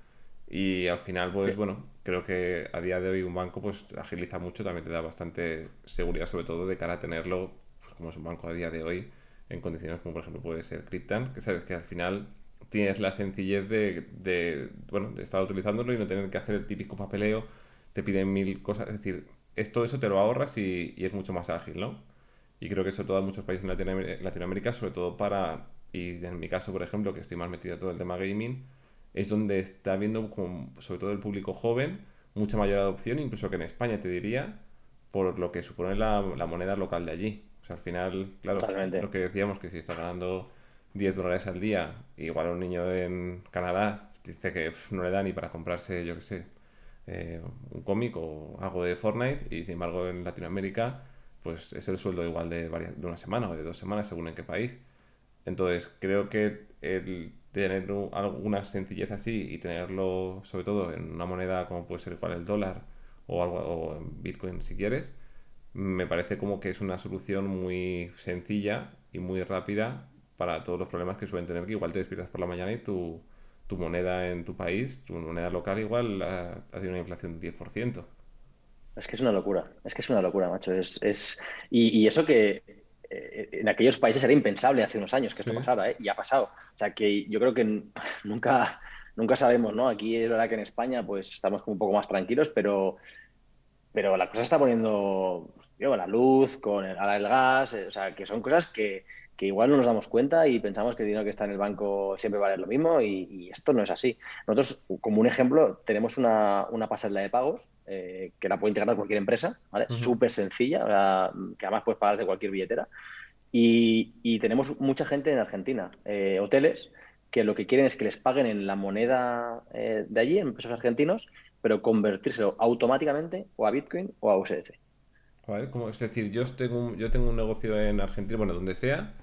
Y al final, pues bueno, creo que a día de hoy un banco pues agiliza mucho, también te da bastante seguridad, sobre todo de cara a tenerlo, pues como es un banco a día de hoy, en condiciones como por ejemplo puede ser Cryptan, que sabes que al final tienes la sencillez de, de, bueno, de estar utilizándolo y no tener que hacer el típico papeleo, te piden mil cosas, es decir, es, todo eso te lo ahorras y, y es mucho más ágil, ¿no? Y creo que sobre todo en muchos países en Latinoamérica, sobre todo para, y en mi caso, por ejemplo, que estoy más metido en todo el tema gaming, es donde está viendo, sobre todo el público joven, mucha mayor adopción, incluso que en España, te diría, por lo que supone la, moneda local de allí. O sea, al final, claro, lo que decíamos, que si estás ganando 10 dólares al día, igual un niño en Canadá dice que no le da ni para comprarse, yo qué sé, eh, un cómic o algo de Fortnite, y sin embargo en Latinoamérica pues es el sueldo igual de, varias, de una semana o de dos semanas, según en qué país. Entonces, creo que el tener alguna sencillez así y tenerlo, sobre todo, en una moneda como puede ser igual el dólar o algo o en Bitcoin si quieres, me parece como que es una solución muy sencilla y muy rápida para todos los problemas que suelen tener, que igual te despiertas por la mañana y tu, tu moneda en tu país, tu moneda local igual ha, ha tenido una inflación del 10%. Es que es una locura, es que es una locura, macho. Es, es... Y, eso que eh, en aquellos países era impensable hace unos años que esto pasara, ¿eh? y ha pasado. O sea que yo creo que nunca, nunca sabemos, ¿no? Aquí es verdad que en España pues estamos como un poco más tranquilos, pero, pero la cosa está poniendo, con la luz, con el, el gas, eh, o sea, que son cosas que, que igual no nos damos cuenta y pensamos que el dinero que está en el banco siempre vale lo mismo y, esto no es así. Nosotros, como un ejemplo, tenemos una, una pasarela de pagos eh, que la puede integrar cualquier empresa, ¿vale? Súper sencilla, que además puedes pagar de cualquier billetera. Y, tenemos mucha gente en Argentina, eh, hoteles, que lo que quieren es que les paguen en la moneda eh, de allí, en pesos argentinos, pero convertírselo automáticamente o a Bitcoin o a USDC. Es decir, yo tengo, un, yo tengo un negocio en Argentina, bueno, donde sea,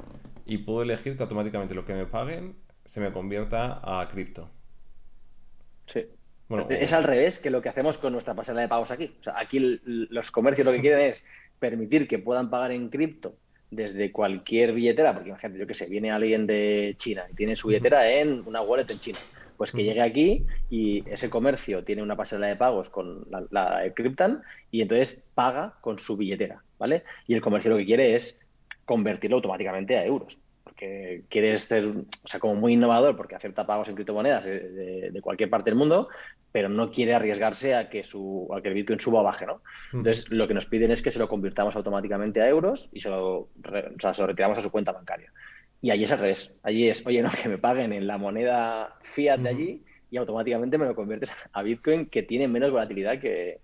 y puedo elegir que automáticamente lo que me paguen se me convierta a cripto. Sí. Bueno, es al revés que lo que hacemos con nuestra pasarela de pagos aquí. O sea, aquí los comercios lo que quieren es permitir que puedan pagar en cripto desde cualquier billetera, porque imagínate, yo que sé, viene alguien de China y tiene su billetera en una wallet en China pues que llegue aquí y ese comercio tiene una pasarela de pagos con la, la Cryptan y entonces paga con su billetera, ¿vale? Y el comercio lo que quiere es convertirlo automáticamente a euros, porque quiere ser, o sea, como muy innovador, porque acepta pagos en criptomonedas de, cualquier parte del mundo, pero no quiere arriesgarse a que, su, a que el Bitcoin suba o baje, ¿no? Entonces, lo que nos piden es que se lo convirtamos automáticamente a euros y se lo, se lo retiramos a su cuenta bancaria. Y allí es al revés. Allí es, oye, no, que me paguen en la moneda fiat de allí y automáticamente me lo conviertes a Bitcoin que tiene menos volatilidad que,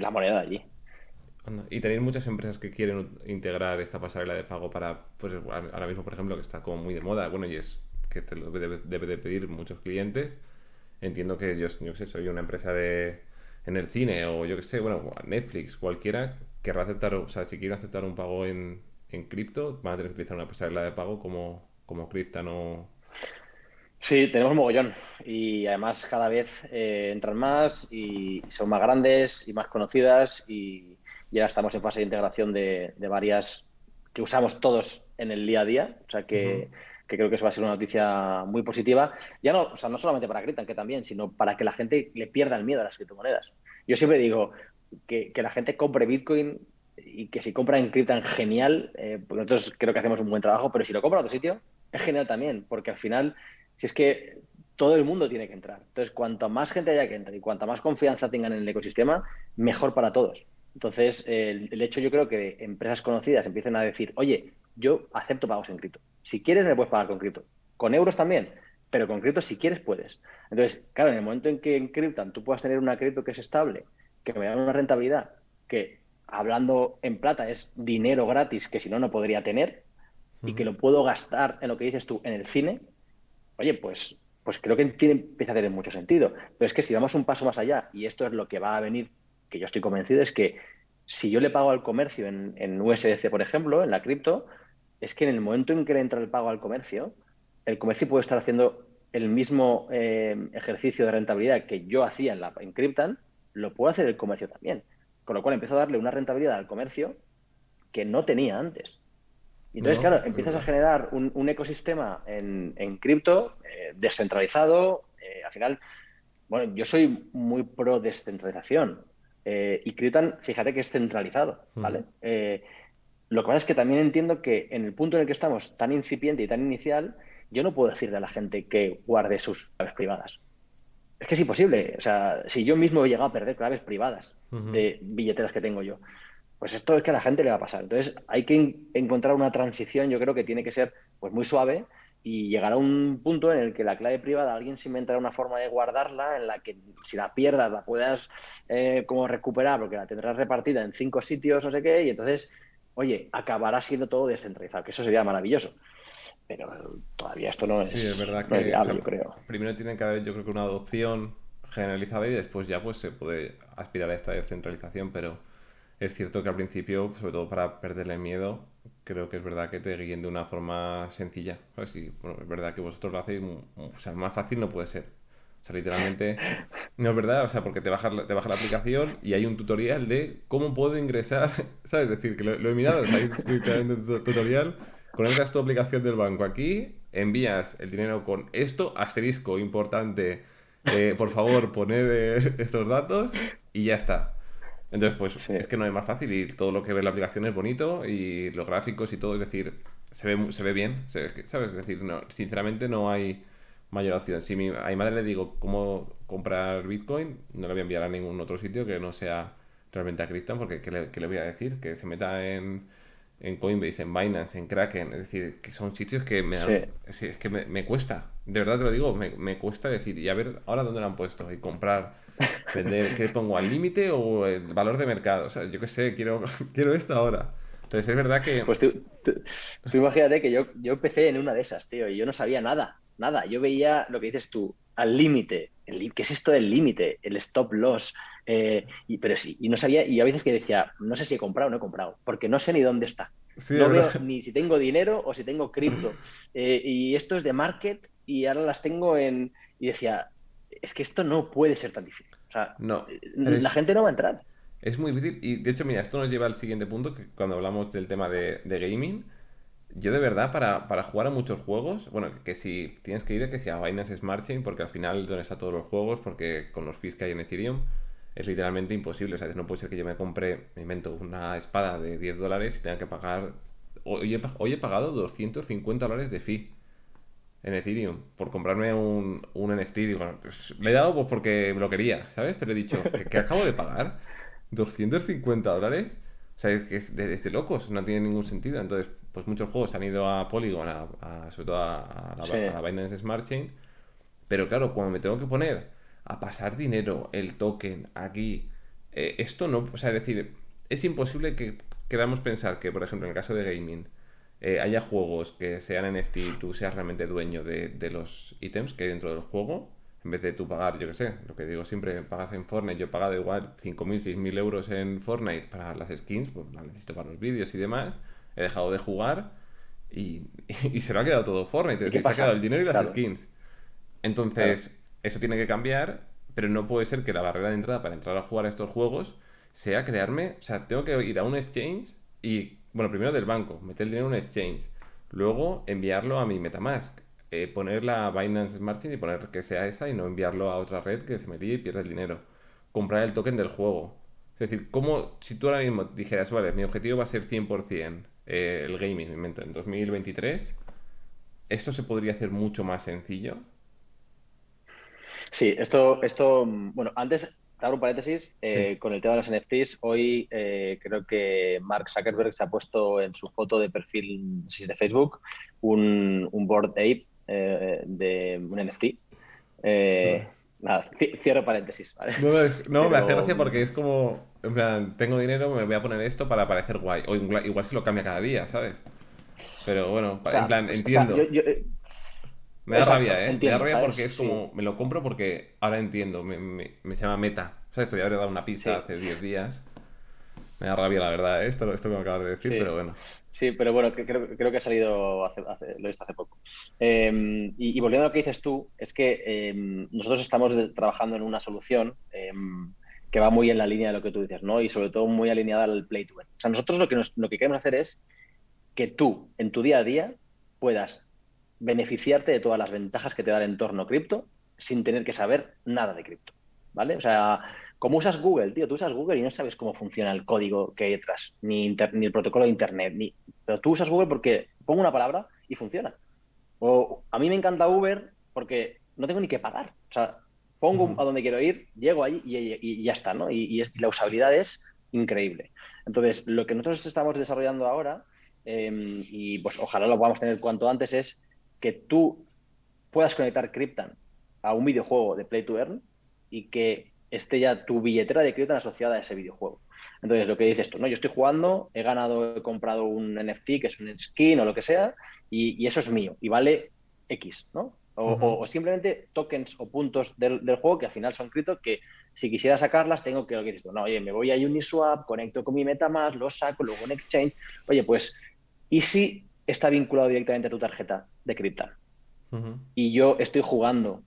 la moneda de allí. Y tenéis muchas empresas que quieren integrar esta pasarela de pago para, pues ahora mismo, por ejemplo, que está como muy de moda, bueno, y es que te lo debe, de pedir muchos clientes. Entiendo que yo, yo sé, soy una empresa de en el cine o yo que sé, bueno, Netflix, cualquiera querrá aceptar, o sea, si quiere aceptar un pago en, en cripto, van a tener que utilizar una pasarela de pago como, como no Sí, tenemos mogollón. Y además cada vez eh, entran más y son más grandes y más conocidas y ya estamos en fase de integración de, varias que usamos todos en el día a día, o sea que, creo que eso va a ser una noticia muy positiva, ya no, o sea, no solamente para Cryptan, que también, sino para que la gente le pierda el miedo a las criptomonedas. Yo siempre digo que, que la gente compre Bitcoin y que si compra en Cryptan, genial, eh, porque nosotros creo que hacemos un buen trabajo, pero si lo compra en otro sitio, es genial también, porque al final, si es que todo el mundo tiene que entrar. Entonces, cuanto más gente haya que entrar y cuanta más confianza tengan en el ecosistema, mejor para todos. Entonces, el, hecho yo creo que empresas conocidas empiecen a decir, oye, yo acepto pagos en cripto. Si quieres, me puedes pagar con cripto. Con euros también, pero con cripto si quieres, puedes. Entonces, claro, en el momento en que en Cryptan tú puedas tener una cripto que es estable, que me da una rentabilidad, que hablando en plata, es dinero gratis que si no, no podría tener, y que lo puedo gastar en lo que dices tú, en el cine, oye, pues, pues creo que tiene, empieza a tener mucho sentido. Pero es que si vamos un paso más allá, y esto es lo que va a venir, que yo estoy convencido, es que si yo le pago al comercio en, en USDC, por ejemplo, en la cripto, es que en el momento en que le entra el pago al comercio, el comercio puede estar haciendo el mismo eh, ejercicio de rentabilidad que yo hacía en, la, en Cryptan, lo puede hacer el comercio también. Con lo cual empiezo a darle una rentabilidad al comercio que no tenía antes. Y entonces, claro, empiezas a generar un, ecosistema en, en cripto eh, descentralizado. Eh, al final, bueno, yo soy muy pro descentralización. Eh, y Cryptan, fíjate que es centralizado, ¿vale? lo que pasa es que también entiendo que en el punto en el que estamos, tan incipiente y tan inicial, yo no puedo decirle a la gente que guarde sus claves privadas. Es que es imposible. O sea, si yo mismo he llegado a perder claves privadas de billeteras que tengo yo, pues esto es que a la gente le va a pasar. Entonces hay que encontrar una transición, yo creo que tiene que ser pues muy suave y llegar a un punto en el que la clave privada alguien se inventará una forma de guardarla en la que si la pierdas la puedas eh, como recuperar porque la tendrás repartida en cinco sitios, no sé qué, y entonces, oye, acabará siendo todo descentralizado, que eso sería maravilloso. Pero todavía esto no es, sí, es verdad que, yo creo. Primero tiene que haber, yo creo que una adopción generalizada y después ya pues se puede aspirar a esta descentralización, pero es cierto que al principio, sobre todo para perderle miedo, creo que es verdad que te guíen de una forma sencilla. bueno, es verdad que vosotros lo hacéis, o sea, más fácil no puede ser. O sea, literalmente, no es verdad, o sea, porque te baja, te baja la aplicación y hay un tutorial de cómo puedo ingresar, ¿sabes? Es decir, que lo, he mirado, o sea, hay un tutorial, conectas tu aplicación del banco aquí, envías el dinero con esto, asterisco, importante, eh, por favor, poner eh, estos datos y ya está. Entonces, pues es que no es más fácil y todo lo que ve la aplicación es bonito y los gráficos y todo, es decir, se ve, se ve bien, ¿sabes? Es decir, no, sinceramente no hay mayor opción. Si a mi madre le digo cómo comprar Bitcoin, no le voy a enviar a ningún otro sitio que no sea realmente a Crypto, porque ¿qué le, le voy a decir? Que se meta en, en Coinbase, en Binance, en Kraken, es decir, que son sitios que me dan, es, que me, cuesta, de verdad te lo digo, me, me cuesta decir, y a ver ahora dónde lo han puesto y comprar Vender, ¿qué pongo? ¿Al límite o el valor de mercado? O sea, yo qué sé, quiero, quiero esto ahora. Entonces es verdad que... Pues tú, tú, imagínate que yo, yo empecé en una de esas, tío, y yo no sabía nada, nada. Yo veía lo que dices tú, al límite. ¿Qué es esto del límite? El stop loss. Eh, y, pero sí, y no sabía, y a veces que decía, no sé si he comprado o no he comprado, porque no sé ni dónde está. no veo ni si tengo dinero o si tengo cripto. Eh, y esto es de market y ahora las tengo en... Y decía, es que esto no puede ser tan difícil. O sea, no, la gente no va a entrar. Es muy difícil. Y de hecho, mira, esto nos lleva al siguiente punto, que cuando hablamos del tema de, gaming, yo de verdad, para, jugar a muchos juegos, bueno, que si tienes que ir, que si a Binance Smart Chain, porque al final es donde están todos los juegos, porque con los fees que hay en Ethereum, es literalmente imposible. O sea, no puede ser que yo me compre, me invento, una espada de 10 dólares y tenga que pagar. Hoy he, hoy he pagado 250 dólares de fee en Ethereum por comprarme un, un NFT. Digo, pues, le he dado pues porque lo quería, ¿sabes? Pero he dicho, ¿que, acabo de pagar? ¿250 dólares? O sea, es que es de, locos, no tiene ningún sentido. Entonces, pues muchos juegos han ido a Polygon, a, sobre todo a, la, Binance Smart Chain. Pero claro, cuando me tengo que poner a pasar dinero, el token, aquí, eh, esto no, o sea, es decir, es imposible que queramos pensar que, por ejemplo, en el caso de gaming, eh, haya juegos que sean NFT y tú seas realmente dueño de, los ítems que hay dentro del juego, en vez de tú pagar, yo qué sé, lo que digo siempre, pagas en Fortnite, yo he pagado igual 5.000, 6.000 euros en Fortnite para las skins, pues las necesito para los vídeos y demás, he dejado de jugar y, se lo ha quedado todo Fortnite, se ha quedado el dinero y las skins. Entonces, eso tiene que cambiar, pero no puede ser que la barrera de entrada para entrar a jugar a estos juegos sea crearme, o sea, tengo que ir a un exchange y bueno, primero del banco, meter el dinero en un exchange. Luego enviarlo a mi Metamask. Eh, poner la Binance Smart Chain y poner que sea esa y no enviarlo a otra red que se me líe y pierda el dinero. Comprar el token del juego. Es decir, como si tú ahora mismo dijeras, vale, mi objetivo va a ser 100% eh, el gaming, en 2023, ¿esto se podría hacer mucho más sencillo? Sí, esto, esto, bueno, antes abro un paréntesis, eh, con el tema de los NFTs, hoy eh, creo que Mark Zuckerberg se ha puesto en su foto de perfil de Facebook un, un board ape eh, de un NFT. Nada, cierro paréntesis. No, me hace gracia porque es como, en plan, tengo dinero, me voy a poner esto para parecer guay. O igual, igual se lo cambia cada día, ¿sabes? Pero bueno, en plan, entiendo. me da rabia, ¿eh? me da rabia porque es como, me lo compro porque ahora entiendo, me, me, se llama meta. ¿Sabes? Podría haber dado una pista hace 10 días. Me da rabia, la verdad, ¿eh? esto, esto que me acabas de decir, pero bueno. Sí, pero bueno, creo, creo que ha salido hace, lo he visto hace poco. Em, y, volviendo a lo que dices tú, es que em, nosotros estamos trabajando en una solución em, que va muy en la línea de lo que tú dices, ¿no? Y sobre todo muy alineada al play to earn. O sea, nosotros lo que, lo que queremos hacer es que tú, en tu día a día, puedas beneficiarte de todas las ventajas que te da el entorno cripto sin tener que saber nada de cripto, ¿vale? O sea, como usas Google, tío, tú usas Google y no sabes cómo funciona el código que hay detrás, ni, ni el protocolo de Internet, ni... pero tú usas Google porque pongo una palabra y funciona. O a mí me encanta Uber porque no tengo ni que pagar. O sea, pongo a donde quiero ir, llego ahí y, ya está, ¿no? Y, la usabilidad es increíble. Entonces, lo que nosotros estamos desarrollando ahora, em, y pues ojalá lo podamos tener cuanto antes, es que tú puedas conectar Cryptan a un videojuego de Play to Earn y que esté ya tu billetera de crédito asociada a ese videojuego. Entonces, lo que dices tú, ¿no? Yo estoy jugando, he ganado, he comprado un NFT, que es un skin o lo que sea, y, eso es mío, y vale X, ¿no? O, simplemente tokens o puntos del, juego que al final son cripto que si quisiera sacarlas tengo que lo que dices no, oye, me voy a Uniswap, conecto con mi MetaMask, lo saco, luego un exchange. Oye, pues, ¿y si está vinculado directamente a tu tarjeta de cripto? Y yo estoy jugando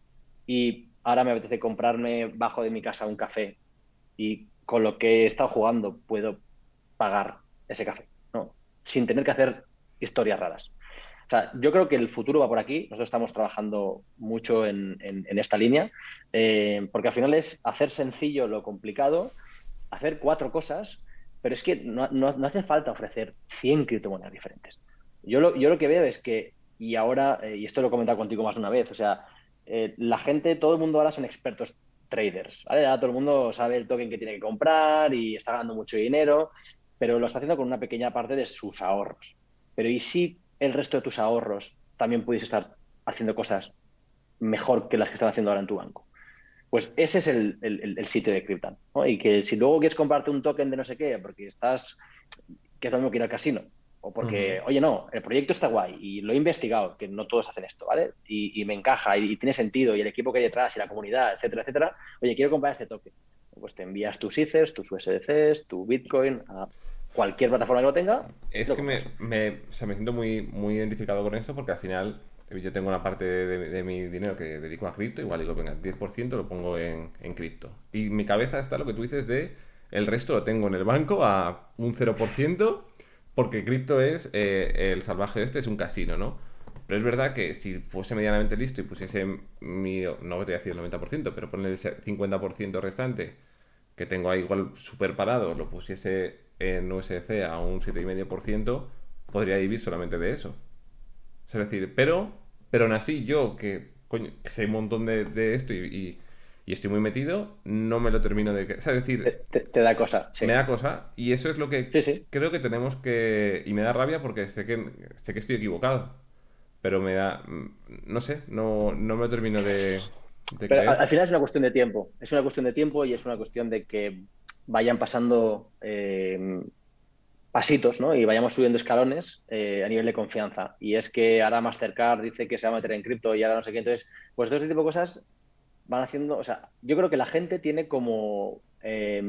y ahora me apetece comprarme bajo de mi casa un café y con lo que he estado jugando puedo pagar ese café, ¿no? Sin tener que hacer historias raras. O sea, yo creo que el futuro va por aquí. Nosotros estamos trabajando mucho en, esta línea, eh, porque al final es hacer sencillo lo complicado, hacer cuatro cosas, pero es que no, hace falta ofrecer 100 criptomonedas diferentes. Yo lo, yo lo que veo es que, y ahora, eh, y esto lo he comentado contigo más de una vez, o sea, eh, la gente, todo el mundo ahora son expertos traders, ¿vale? todo el mundo sabe el token que tiene que comprar y está ganando mucho dinero, pero lo está haciendo con una pequeña parte de sus ahorros. Pero ¿y si el resto de tus ahorros también puedes estar haciendo cosas mejor que las que están haciendo ahora en tu banco? Pues ese es el, sitio de Cryptan. Y que si luego quieres comprarte un token de no sé qué, porque estás, que es lo mismo que ir al casino, o porque, oye, no, el proyecto está guay y lo he investigado, que no todos hacen esto, ¿vale? Y, me encaja y, tiene sentido y el equipo que hay detrás y la comunidad, etcétera, etcétera. Oye, quiero comprar este token. Pues te envías tus Ethers, tus USDCs, tu Bitcoin a cualquier plataforma que lo tenga. Es que me, me, siento muy, muy identificado con esto porque al final yo tengo una parte de, mi dinero que dedico a cripto, igual digo, venga, 10% lo pongo en, en cripto. Y mi cabeza está lo que tú dices de el resto lo tengo en el banco a un 0% porque cripto es, eh, el salvaje este es un casino, ¿no? Pero es verdad que si fuese medianamente listo y pusiese mi, no voy a decir el 90%, pero poner el 50% restante, que tengo ahí igual súper parado, lo pusiese en USDC a un 7,5%, podría vivir solamente de eso. Es decir, pero, pero aún así yo, que, coño, que sé un montón de, esto y y estoy muy metido, no me lo termino de... es decir... Te, da cosa, Me da cosa y eso es lo que creo que tenemos que... Y me da rabia porque sé que, sé que estoy equivocado, pero me da... No sé, no, no me lo termino de... pero al, final es una cuestión de tiempo, es una cuestión de tiempo y es una cuestión de que vayan pasando eh, pasitos, ¿no? Y vayamos subiendo escalones eh, a nivel de confianza. Y es que ahora Mastercard dice que se va a meter en cripto y ahora no sé qué. Entonces, pues todo ese tipo de cosas van haciendo, o sea, yo creo que la gente tiene como eh,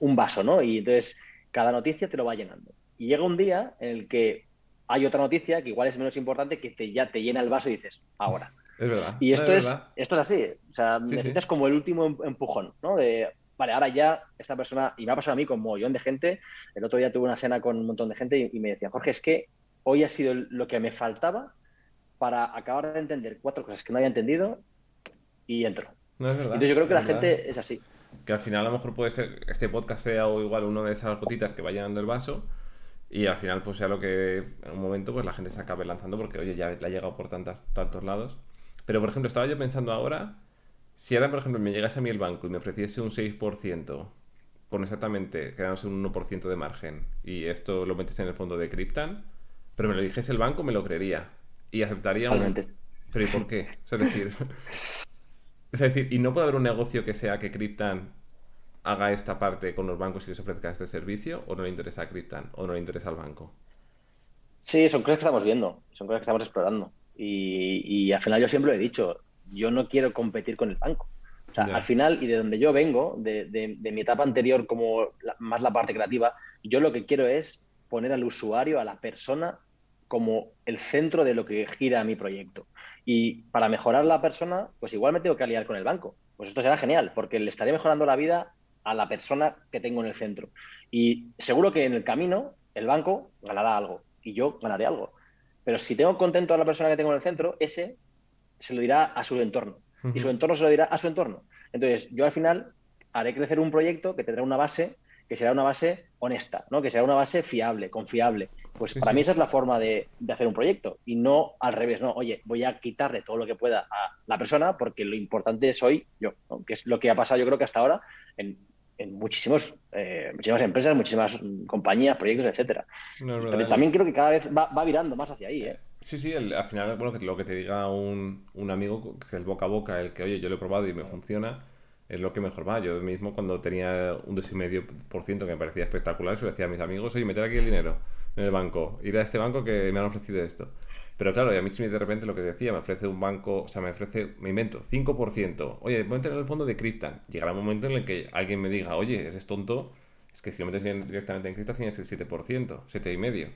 un vaso, ¿no? Y entonces cada noticia te lo va llenando. Y llega un día en el que hay otra noticia que igual es menos importante que te, ya te llena el vaso y dices, ahora. Es verdad. Y esto, es, esto es así. O sea, necesitas como el último em, empujón, ¿no? De, vale, ahora ya esta persona, y me ha pasado a mí con un montón de gente, el otro día tuve una cena con un montón de gente y, y me decían, Jorge, es que hoy ha sido lo que me faltaba para acabar de entender cuatro cosas que no había entendido y entro. No es verdad. Entonces yo creo que la gente es así. Que al final a lo mejor puede ser, este podcast sea o igual uno de esas gotitas que va llenando el vaso y al final pues sea lo que en un momento pues la gente se acabe lanzando porque oye ya le ha llegado por tantas, tantos lados. Pero por ejemplo estaba yo pensando ahora, si ahora por ejemplo me llegase a mí el banco y me ofreciese un 6% con exactamente quedándose un 1% de margen y esto lo metes en el fondo de Cryptan, pero me lo dijese el banco me lo creería y aceptaría un... Pero ¿y por qué? es decir, Es decir, ¿y no puede haber un negocio que sea que Cryptan haga esta parte con los bancos y les ofrezca este servicio? ¿O no le interesa a Cryptan? ¿O no le interesa al banco? Sí, son cosas que estamos viendo, son cosas que estamos explorando. Y, al final yo siempre lo he dicho, yo no quiero competir con el banco. O sea, al final, y de donde yo vengo, de, mi etapa anterior como más la parte creativa, yo lo que quiero es poner al usuario, a la persona, como el centro de lo que gira mi proyecto. Y para mejorar la persona, pues igual me tengo que aliar con el banco. Pues esto será genial, porque le estaré mejorando la vida a la persona que tengo en el centro. Y seguro que en el camino el banco ganará algo y yo ganaré algo. Pero si tengo contento a la persona que tengo en el centro, ese se lo dirá a su entorno. Y su entorno se lo dirá a su entorno. Entonces, yo al final haré crecer un proyecto que tendrá una base que será una base honesta, ¿no? que será una base fiable, confiable. Pues para mí esa es la forma de, hacer un proyecto y no al revés, no, oye, voy a quitarle todo lo que pueda a la persona porque lo importante soy yo, que es lo que ha pasado yo creo que hasta ahora en, muchísimos, eh, muchísimas empresas, muchísimas compañías, proyectos, etcétera. también creo que cada vez va, virando más hacia ahí. ¿eh? Sí, sí, al final, bueno, que lo que te diga un, un amigo, que es el boca a boca, el que, oye, yo lo he probado y me funciona, es lo que mejor va. Yo mismo cuando tenía un 2,5% que me parecía espectacular, se lo decía a mis amigos, oye, meter aquí el dinero en el banco, ir a este banco que me han ofrecido esto. Pero claro, y a mí si de repente lo que decía, me ofrece un banco, o sea, me ofrece, me invento, 5%. Oye, voy a tener el fondo de Cryptan. Llegará un momento en el que alguien me diga, oye, eres tonto, es que si lo metes directamente en Cryptan tienes el 7%, 7,5%.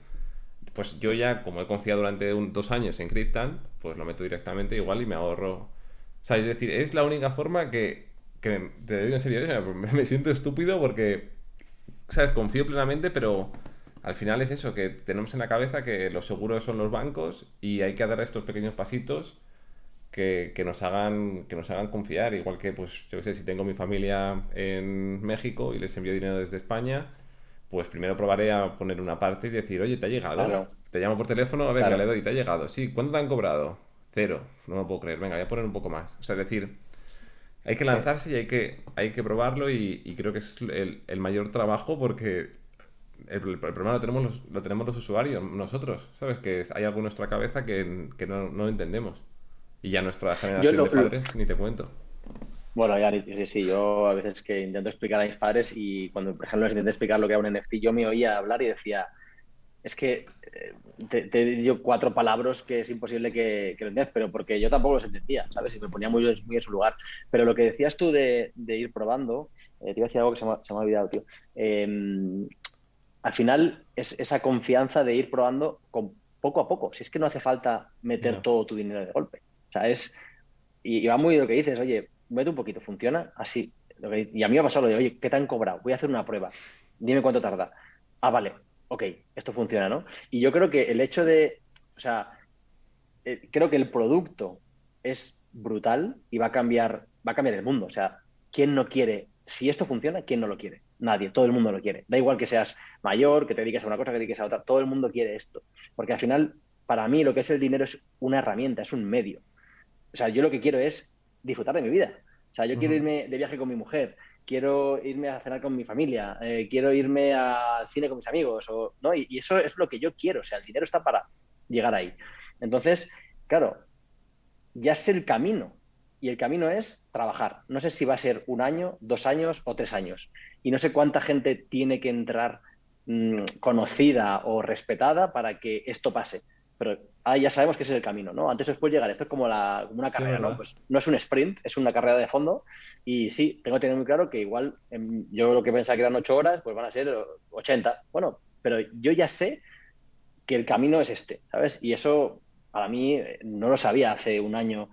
Pues yo ya, como he confiado durante dos años en Cryptan, pues lo meto directamente igual y me ahorro. O sea, es decir, es la única forma que que te digo en serio, me siento estúpido porque, ¿sabes? Confío plenamente, pero al final es eso, que tenemos en la cabeza que los seguros son los bancos y hay que dar estos pequeños pasitos que, nos hagan que nos hagan confiar. Igual que, pues, yo qué sé, si tengo mi familia en México y les envío dinero desde España, pues primero probaré a poner una parte y decir, oye, te ha llegado. Te llamo por teléfono, a ver, claro. le doy, te ha llegado. Sí, ¿cuánto te han cobrado? Cero. No lo puedo creer. Venga, voy a poner un poco más. O sea, es decir, hay que lanzarse y hay que, hay que probarlo y, creo que es el, mayor trabajo porque el, problema lo tenemos, los, lo tenemos los usuarios, nosotros, ¿sabes? Que hay algo en nuestra cabeza que, no, entendemos. Y ya nuestra generación de padres ni te cuento. Bueno, ya sí, sí, yo a veces que intento explicar a mis padres y cuando, por ejemplo, les intenté explicar lo que era un NFT, yo me oía hablar y decía, es que eh, te, te digo cuatro palabras que es imposible que, que lo entiendas, pero porque yo tampoco los entendía, ¿sabes? Y me ponía muy, muy en su lugar. Pero lo que decías tú de, ir probando, eh, te iba a decir algo que se me, ha olvidado, tío. Em, al final es esa confianza de ir probando con poco a poco. Si es que no hace falta meter todo tu dinero de golpe. O sea, es. Y, va muy de lo que dices, oye, mete un poquito, funciona así. y a mí me ha pasado lo de, oye, ¿qué te han cobrado? Voy a hacer una prueba. Dime cuánto tarda. Ah, vale, ok, esto funciona, ¿no? Y yo creo que el hecho de, o sea, eh, creo que el producto es brutal y va a cambiar, va a cambiar el mundo. O sea, ¿quién no quiere? Si esto funciona, ¿quién no lo quiere? Nadie, todo el mundo lo quiere. Da igual que seas mayor, que te dediques a una cosa, que te dediques a otra, todo el mundo quiere esto. Porque al final, para mí, lo que es el dinero es una herramienta, es un medio. O sea, yo lo que quiero es disfrutar de mi vida. O sea, yo quiero irme de viaje con mi mujer, quiero irme a cenar con mi familia, eh, quiero irme al cine con mis amigos, o, ¿no? Y, eso es lo que yo quiero, o sea, el dinero está para llegar ahí. Entonces, claro, ya sé el camino, y el camino es trabajar. No sé si va a ser un año, dos años o tres años. Y no sé cuánta gente tiene que entrar mm, conocida o respetada para que esto pase. Pero ahí ya sabemos que ese es el camino, ¿no? Antes o después llegar. Esto es como, la, una carrera, ¿no? Pues no es un sprint, es una carrera de fondo. Y sí, tengo que tener muy claro que igual em, yo lo que pensaba que eran ocho horas, pues van a ser 80. Bueno, pero yo ya sé que el camino es este, ¿sabes? Y eso para mí no lo sabía hace un año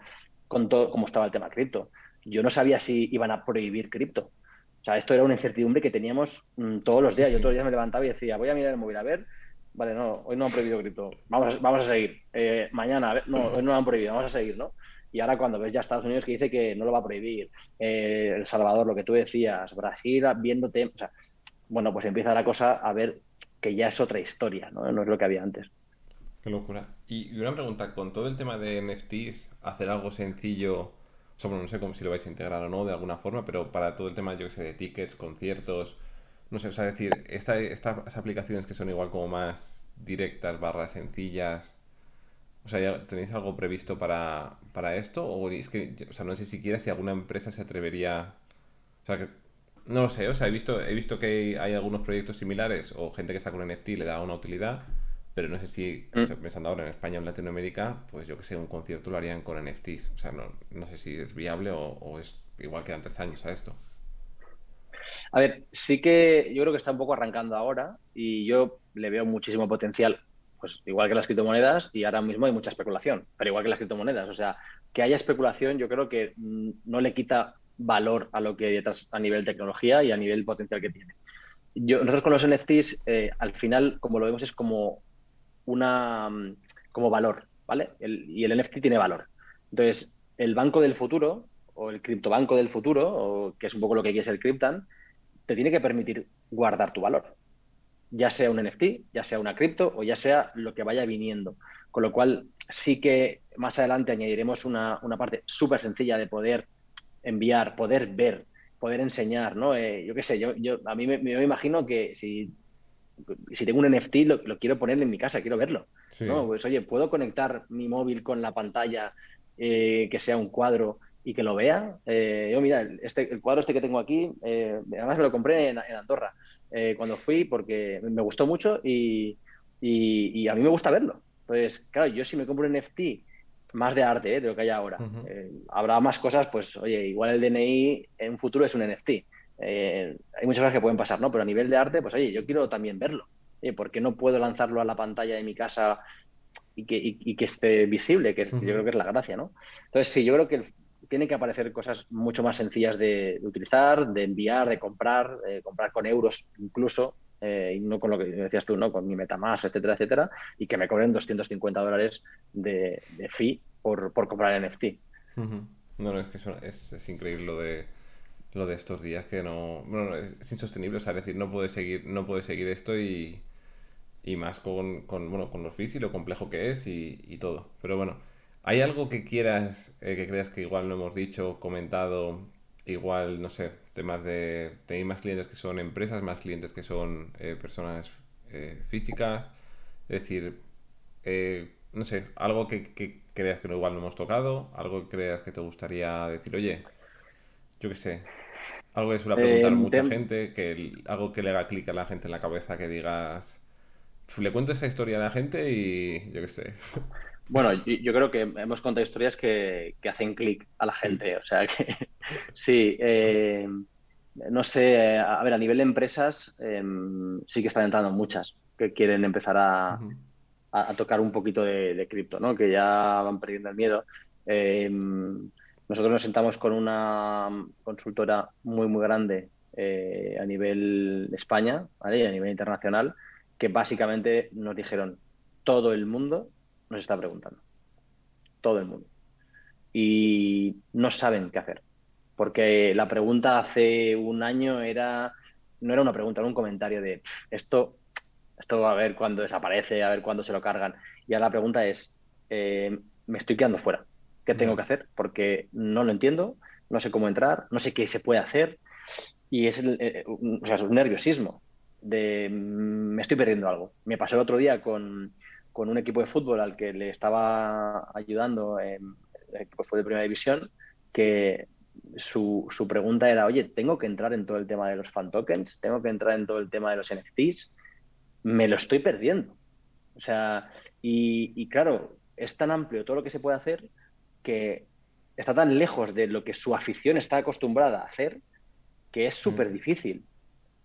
con todo cómo estaba el tema cripto. Yo no sabía si iban a prohibir cripto. O sea, esto era una incertidumbre que teníamos mm, todos los días. Yo todos los días me levantaba y decía, voy a mirar el móvil a ver Vale, no, hoy no han prohibido cripto. Vamos a, vamos a seguir. Eh, mañana, no, hoy no lo han prohibido, vamos a seguir, ¿no? Y ahora cuando ves ya Estados Unidos que dice que no lo va a prohibir, eh, El Salvador, lo que tú decías, Brasil, viéndote, o sea, bueno, pues empieza la cosa a ver que ya es otra historia, ¿no? No es lo que había antes. Qué locura. Y una pregunta, con todo el tema de NFTs, hacer algo sencillo, o no sé cómo si lo vais a integrar o no de alguna forma, pero para todo el tema, yo que sé, de tickets, conciertos, no sé, o sea, decir, esta, estas aplicaciones que son igual como más directas, barras sencillas, o sea, ¿ya ¿tenéis algo previsto para, para esto? O es que, o sea, no sé siquiera si alguna empresa se atrevería, o sea, que, no lo sé, o sea, he visto, he visto que hay algunos proyectos similares o gente que saca un NFT y le da una utilidad, pero no sé si, mm. estoy pensando ahora en España o en Latinoamérica, pues yo que sé, un concierto lo harían con NFTs. O sea, no, no sé si es viable o, es igual que antes años a esto. A ver, sí que yo creo que está un poco arrancando ahora y yo le veo muchísimo potencial, pues igual que las criptomonedas y ahora mismo hay mucha especulación, pero igual que las criptomonedas. O sea, que haya especulación yo creo que mm, no le quita valor a lo que hay detrás a nivel tecnología y a nivel potencial que tiene. Yo, nosotros con los NFTs, eh, al final, como lo vemos, es como una mm, como valor, ¿vale? y el NFT tiene valor. Entonces, el banco del futuro, o el criptobanco del futuro, o que es un poco lo que quiere ser Cryptan, te tiene que permitir guardar tu valor. Ya sea un NFT, ya sea una cripto, o ya sea lo que vaya viniendo. Con lo cual, sí que más adelante añadiremos una, una parte súper sencilla de poder enviar, poder ver, poder enseñar, ¿no? Eh, yo qué sé, yo, yo a mí me, me, imagino que si si tengo un NFT, lo, quiero poner en mi casa, quiero verlo. ¿no? Pues oye, ¿puedo conectar mi móvil con la pantalla eh, que sea un cuadro y que lo vea? Eh, yo, mira, este, el cuadro este que tengo aquí, eh, además me lo compré en, Andorra cuando fui porque me gustó mucho y, y, a mí me gusta verlo. Entonces, claro, yo si me compro un NFT más de arte de lo que hay ahora, habrá más cosas, pues oye, igual el DNI en un futuro es un NFT. Eh, hay muchas cosas que pueden pasar, ¿no? Pero a nivel de arte, pues oye, yo quiero también verlo. ¿Por qué no puedo lanzarlo a la pantalla de mi casa y que, que esté visible? Que yo creo que es la gracia, ¿no? Entonces, sí, yo creo que tiene que aparecer cosas mucho más sencillas de, utilizar, de enviar, de comprar, comprar con euros incluso, eh, y no con lo que decías tú, ¿no? Con mi MetaMask, etcétera, etcétera, y que me cobren 250 dólares de, fee por, por comprar NFT. No, no, es que es, es increíble lo de lo de estos días que no, bueno, es insostenible, o sea, es decir, no puedes seguir, no puedes seguir esto y, y más con, con, bueno, con los fees y lo complejo que es y, y todo. Pero bueno, ¿hay algo que quieras, eh, que creas que igual no hemos dicho, comentado, igual, no sé, temas de, tenéis más clientes que son empresas, más clientes que son eh, personas eh, físicas? Es decir, no sé, algo que, que creas que igual no hemos tocado, algo que creas que te gustaría decir, oye, yo qué sé, algo que suele preguntar mucha gente, que algo que le haga clic a la gente en la cabeza, que digas, le cuento esa historia a la gente y yo qué sé. Bueno, yo, creo que hemos contado historias que, hacen clic a la gente, o sea que sí, eh, no sé, a ver, a nivel de empresas em, sí que están entrando muchas que quieren empezar a, tocar un poquito de, cripto, ¿no? Que ya van perdiendo el miedo. Em, nosotros nos sentamos con una consultora muy, muy grande eh, a nivel España y a nivel internacional, que básicamente nos dijeron, todo el mundo nos está preguntando. Todo el mundo. Y no saben qué hacer. Porque la pregunta hace un año era, no era una pregunta, era un comentario de esto, esto va a ver cuándo desaparece, a ver cuándo se lo cargan. Y ahora la pregunta es, eh, me estoy quedando fuera qué tengo que hacer, porque no lo entiendo, no sé cómo entrar, no sé qué se puede hacer. Y es, el, eh, un, nerviosismo de mm, me estoy perdiendo algo. Me pasó el otro día con, un equipo de fútbol al que le estaba ayudando en el equipo de primera división, que su, su, pregunta era, oye, ¿tengo que entrar en todo el tema de los fan tokens? ¿Tengo que entrar en todo el tema de los NFTs? Me lo estoy perdiendo. O sea, y, y claro, es tan amplio todo lo que se puede hacer que está tan lejos de lo que su afición está acostumbrada a hacer que es súper mm. difícil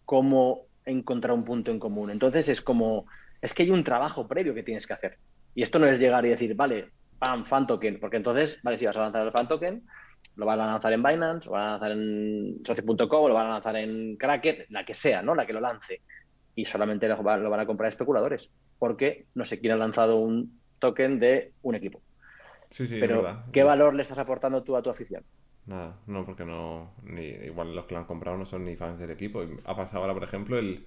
cómo encontrar un punto en común. Entonces es como, es que hay un trabajo previo que tienes que hacer. Y esto no es llegar y decir, vale, pam, fan token, porque entonces, vale, si vas a lanzar el fan token, lo van a lanzar en Binance, lo van a lanzar en socio.com, lo van a lanzar en Kraken, la que sea, ¿no? La que lo lance. Y solamente lo, lo van a comprar especuladores, porque no sé quién ha lanzado un token de un equipo. Pero, ¿qué valor le estás aportando tú a tu afición? Nada, no, porque no. Ni, igual los que lo han comprado no son ni fans del equipo. Ha pasado ahora, por ejemplo, el.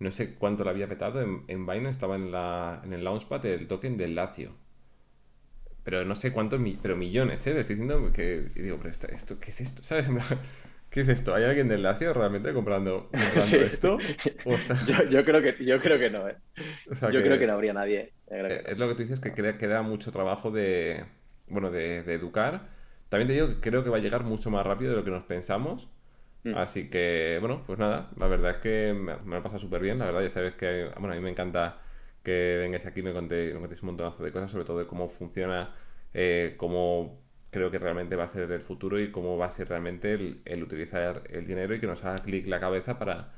No sé cuánto le había petado. En, en Binance estaba en, la, en el Launchpad el token del Lazio. Pero no sé cuántos, pero millones, ¿eh? estoy diciendo que. digo, pero esto, esto, ¿qué es esto? ¿Sabes? ¿Qué es esto? ¿Hay alguien del Lazio realmente comprando, esto? Yo, creo que, yo creo que no, ¿eh? yo creo que no habría nadie. Eh, es lo que tú dices, que queda mucho trabajo de bueno, de, educar. También te digo que creo que va a llegar mucho más rápido de lo que nos pensamos. Mm. Así que, bueno, pues nada, la verdad es que me, me lo pasa súper bien, la verdad, ya sabes que, bueno, a mí me encanta que vengáis aquí y me contéis, me contéis un montonazo de cosas, sobre todo de cómo funciona, eh, cómo creo que realmente va a ser el futuro y cómo va a ser realmente el, el utilizar el dinero y que nos haga clic la cabeza para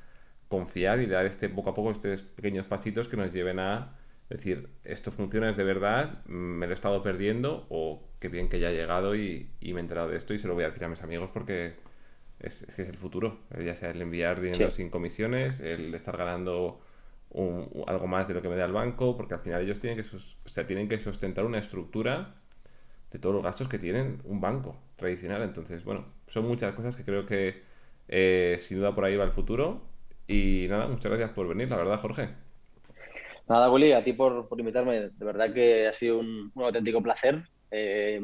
confiar y dar este poco a poco estos pequeños pasitos que nos lleven a decir, esto funciona, de verdad, me lo he estado perdiendo o qué bien que ya ha llegado y, y me he enterado de esto y se lo voy a decir a mis amigos porque es, es que es el futuro, ya sea el enviar dinero Sí. sin comisiones, el estar ganando un- algo más de lo que me da el banco, porque al final ellos tienen que, sus- o sea, tienen que sustentar una estructura de todos los gastos que tienen un banco tradicional. Entonces, bueno, son muchas cosas que creo que eh, sin duda por ahí va el futuro. Y nada, muchas gracias por venir, la verdad, Jorge. Nada, Willy, a ti por, por invitarme. De verdad que ha sido un, un auténtico placer. Eh,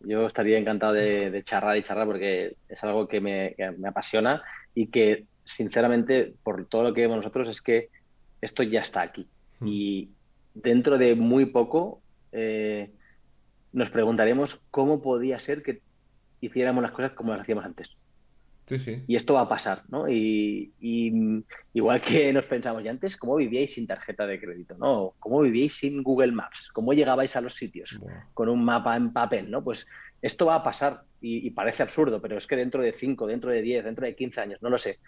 yo estaría encantado de, de charlar y charlar porque es algo que me, que me apasiona y que, sinceramente, por todo lo que vemos nosotros, es que esto ya está aquí. Hmm. Y dentro de muy poco eh, nos preguntaremos cómo podía ser que hiciéramos las cosas como las hacíamos antes. Sí, sí. Y esto va a pasar, ¿no? Y, y, igual que nos pensamos ya antes, ¿cómo vivíais sin tarjeta de crédito? ¿No? ¿Cómo vivíais sin Google Maps? ¿Cómo llegabais a los sitios con un mapa en papel? ¿no? Pues esto va a pasar y, y parece absurdo, pero es que dentro de 5, dentro de 10, dentro de 15 años, no lo sé.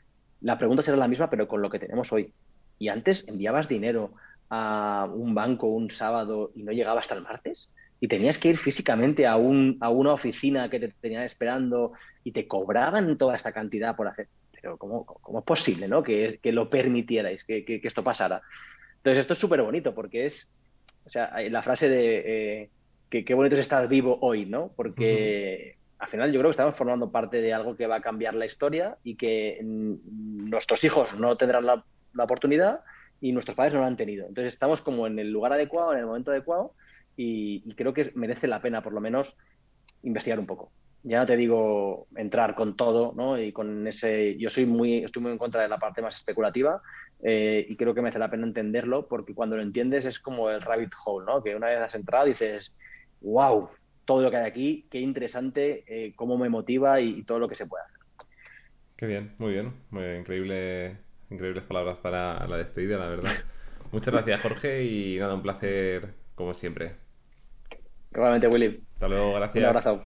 La pregunta será la misma, pero con lo que tenemos hoy. Y antes enviabas dinero a un banco un sábado y no llegaba hasta el martes y tenías que ir físicamente a, un, a una oficina que te tenían esperando y te cobraban toda esta cantidad por hacer. Pero ¿cómo, cómo es posible ¿no? que, que lo permitierais, que, que, que esto pasara? Entonces esto es súper bonito porque es, o sea, la frase de eh, que qué bonito es estar vivo hoy, ¿no? Porque uh -huh. al final yo creo que estamos formando parte de algo que va a cambiar la historia y que mm, nuestros hijos no tendrán la, la oportunidad y nuestros padres no lo han tenido. Entonces estamos como en el lugar adecuado, en el momento adecuado y, y, creo que merece la pena por lo menos investigar un poco. Ya no te digo entrar con todo, ¿no? Y con ese, yo soy muy, estoy muy en contra de la parte más especulativa eh, y creo que merece la pena entenderlo porque cuando lo entiendes es como el rabbit hole, ¿no? Que una vez has entrado dices, wow, todo lo que hay aquí, qué interesante, eh, cómo me motiva y, y, todo lo que se puede hacer. Qué bien, muy bien, muy increíble, increíbles palabras para la despedida, la verdad. Muchas gracias, Jorge, y nada, un placer como siempre. Igualmente, Willy. Hasta luego, gracias. Un abrazo.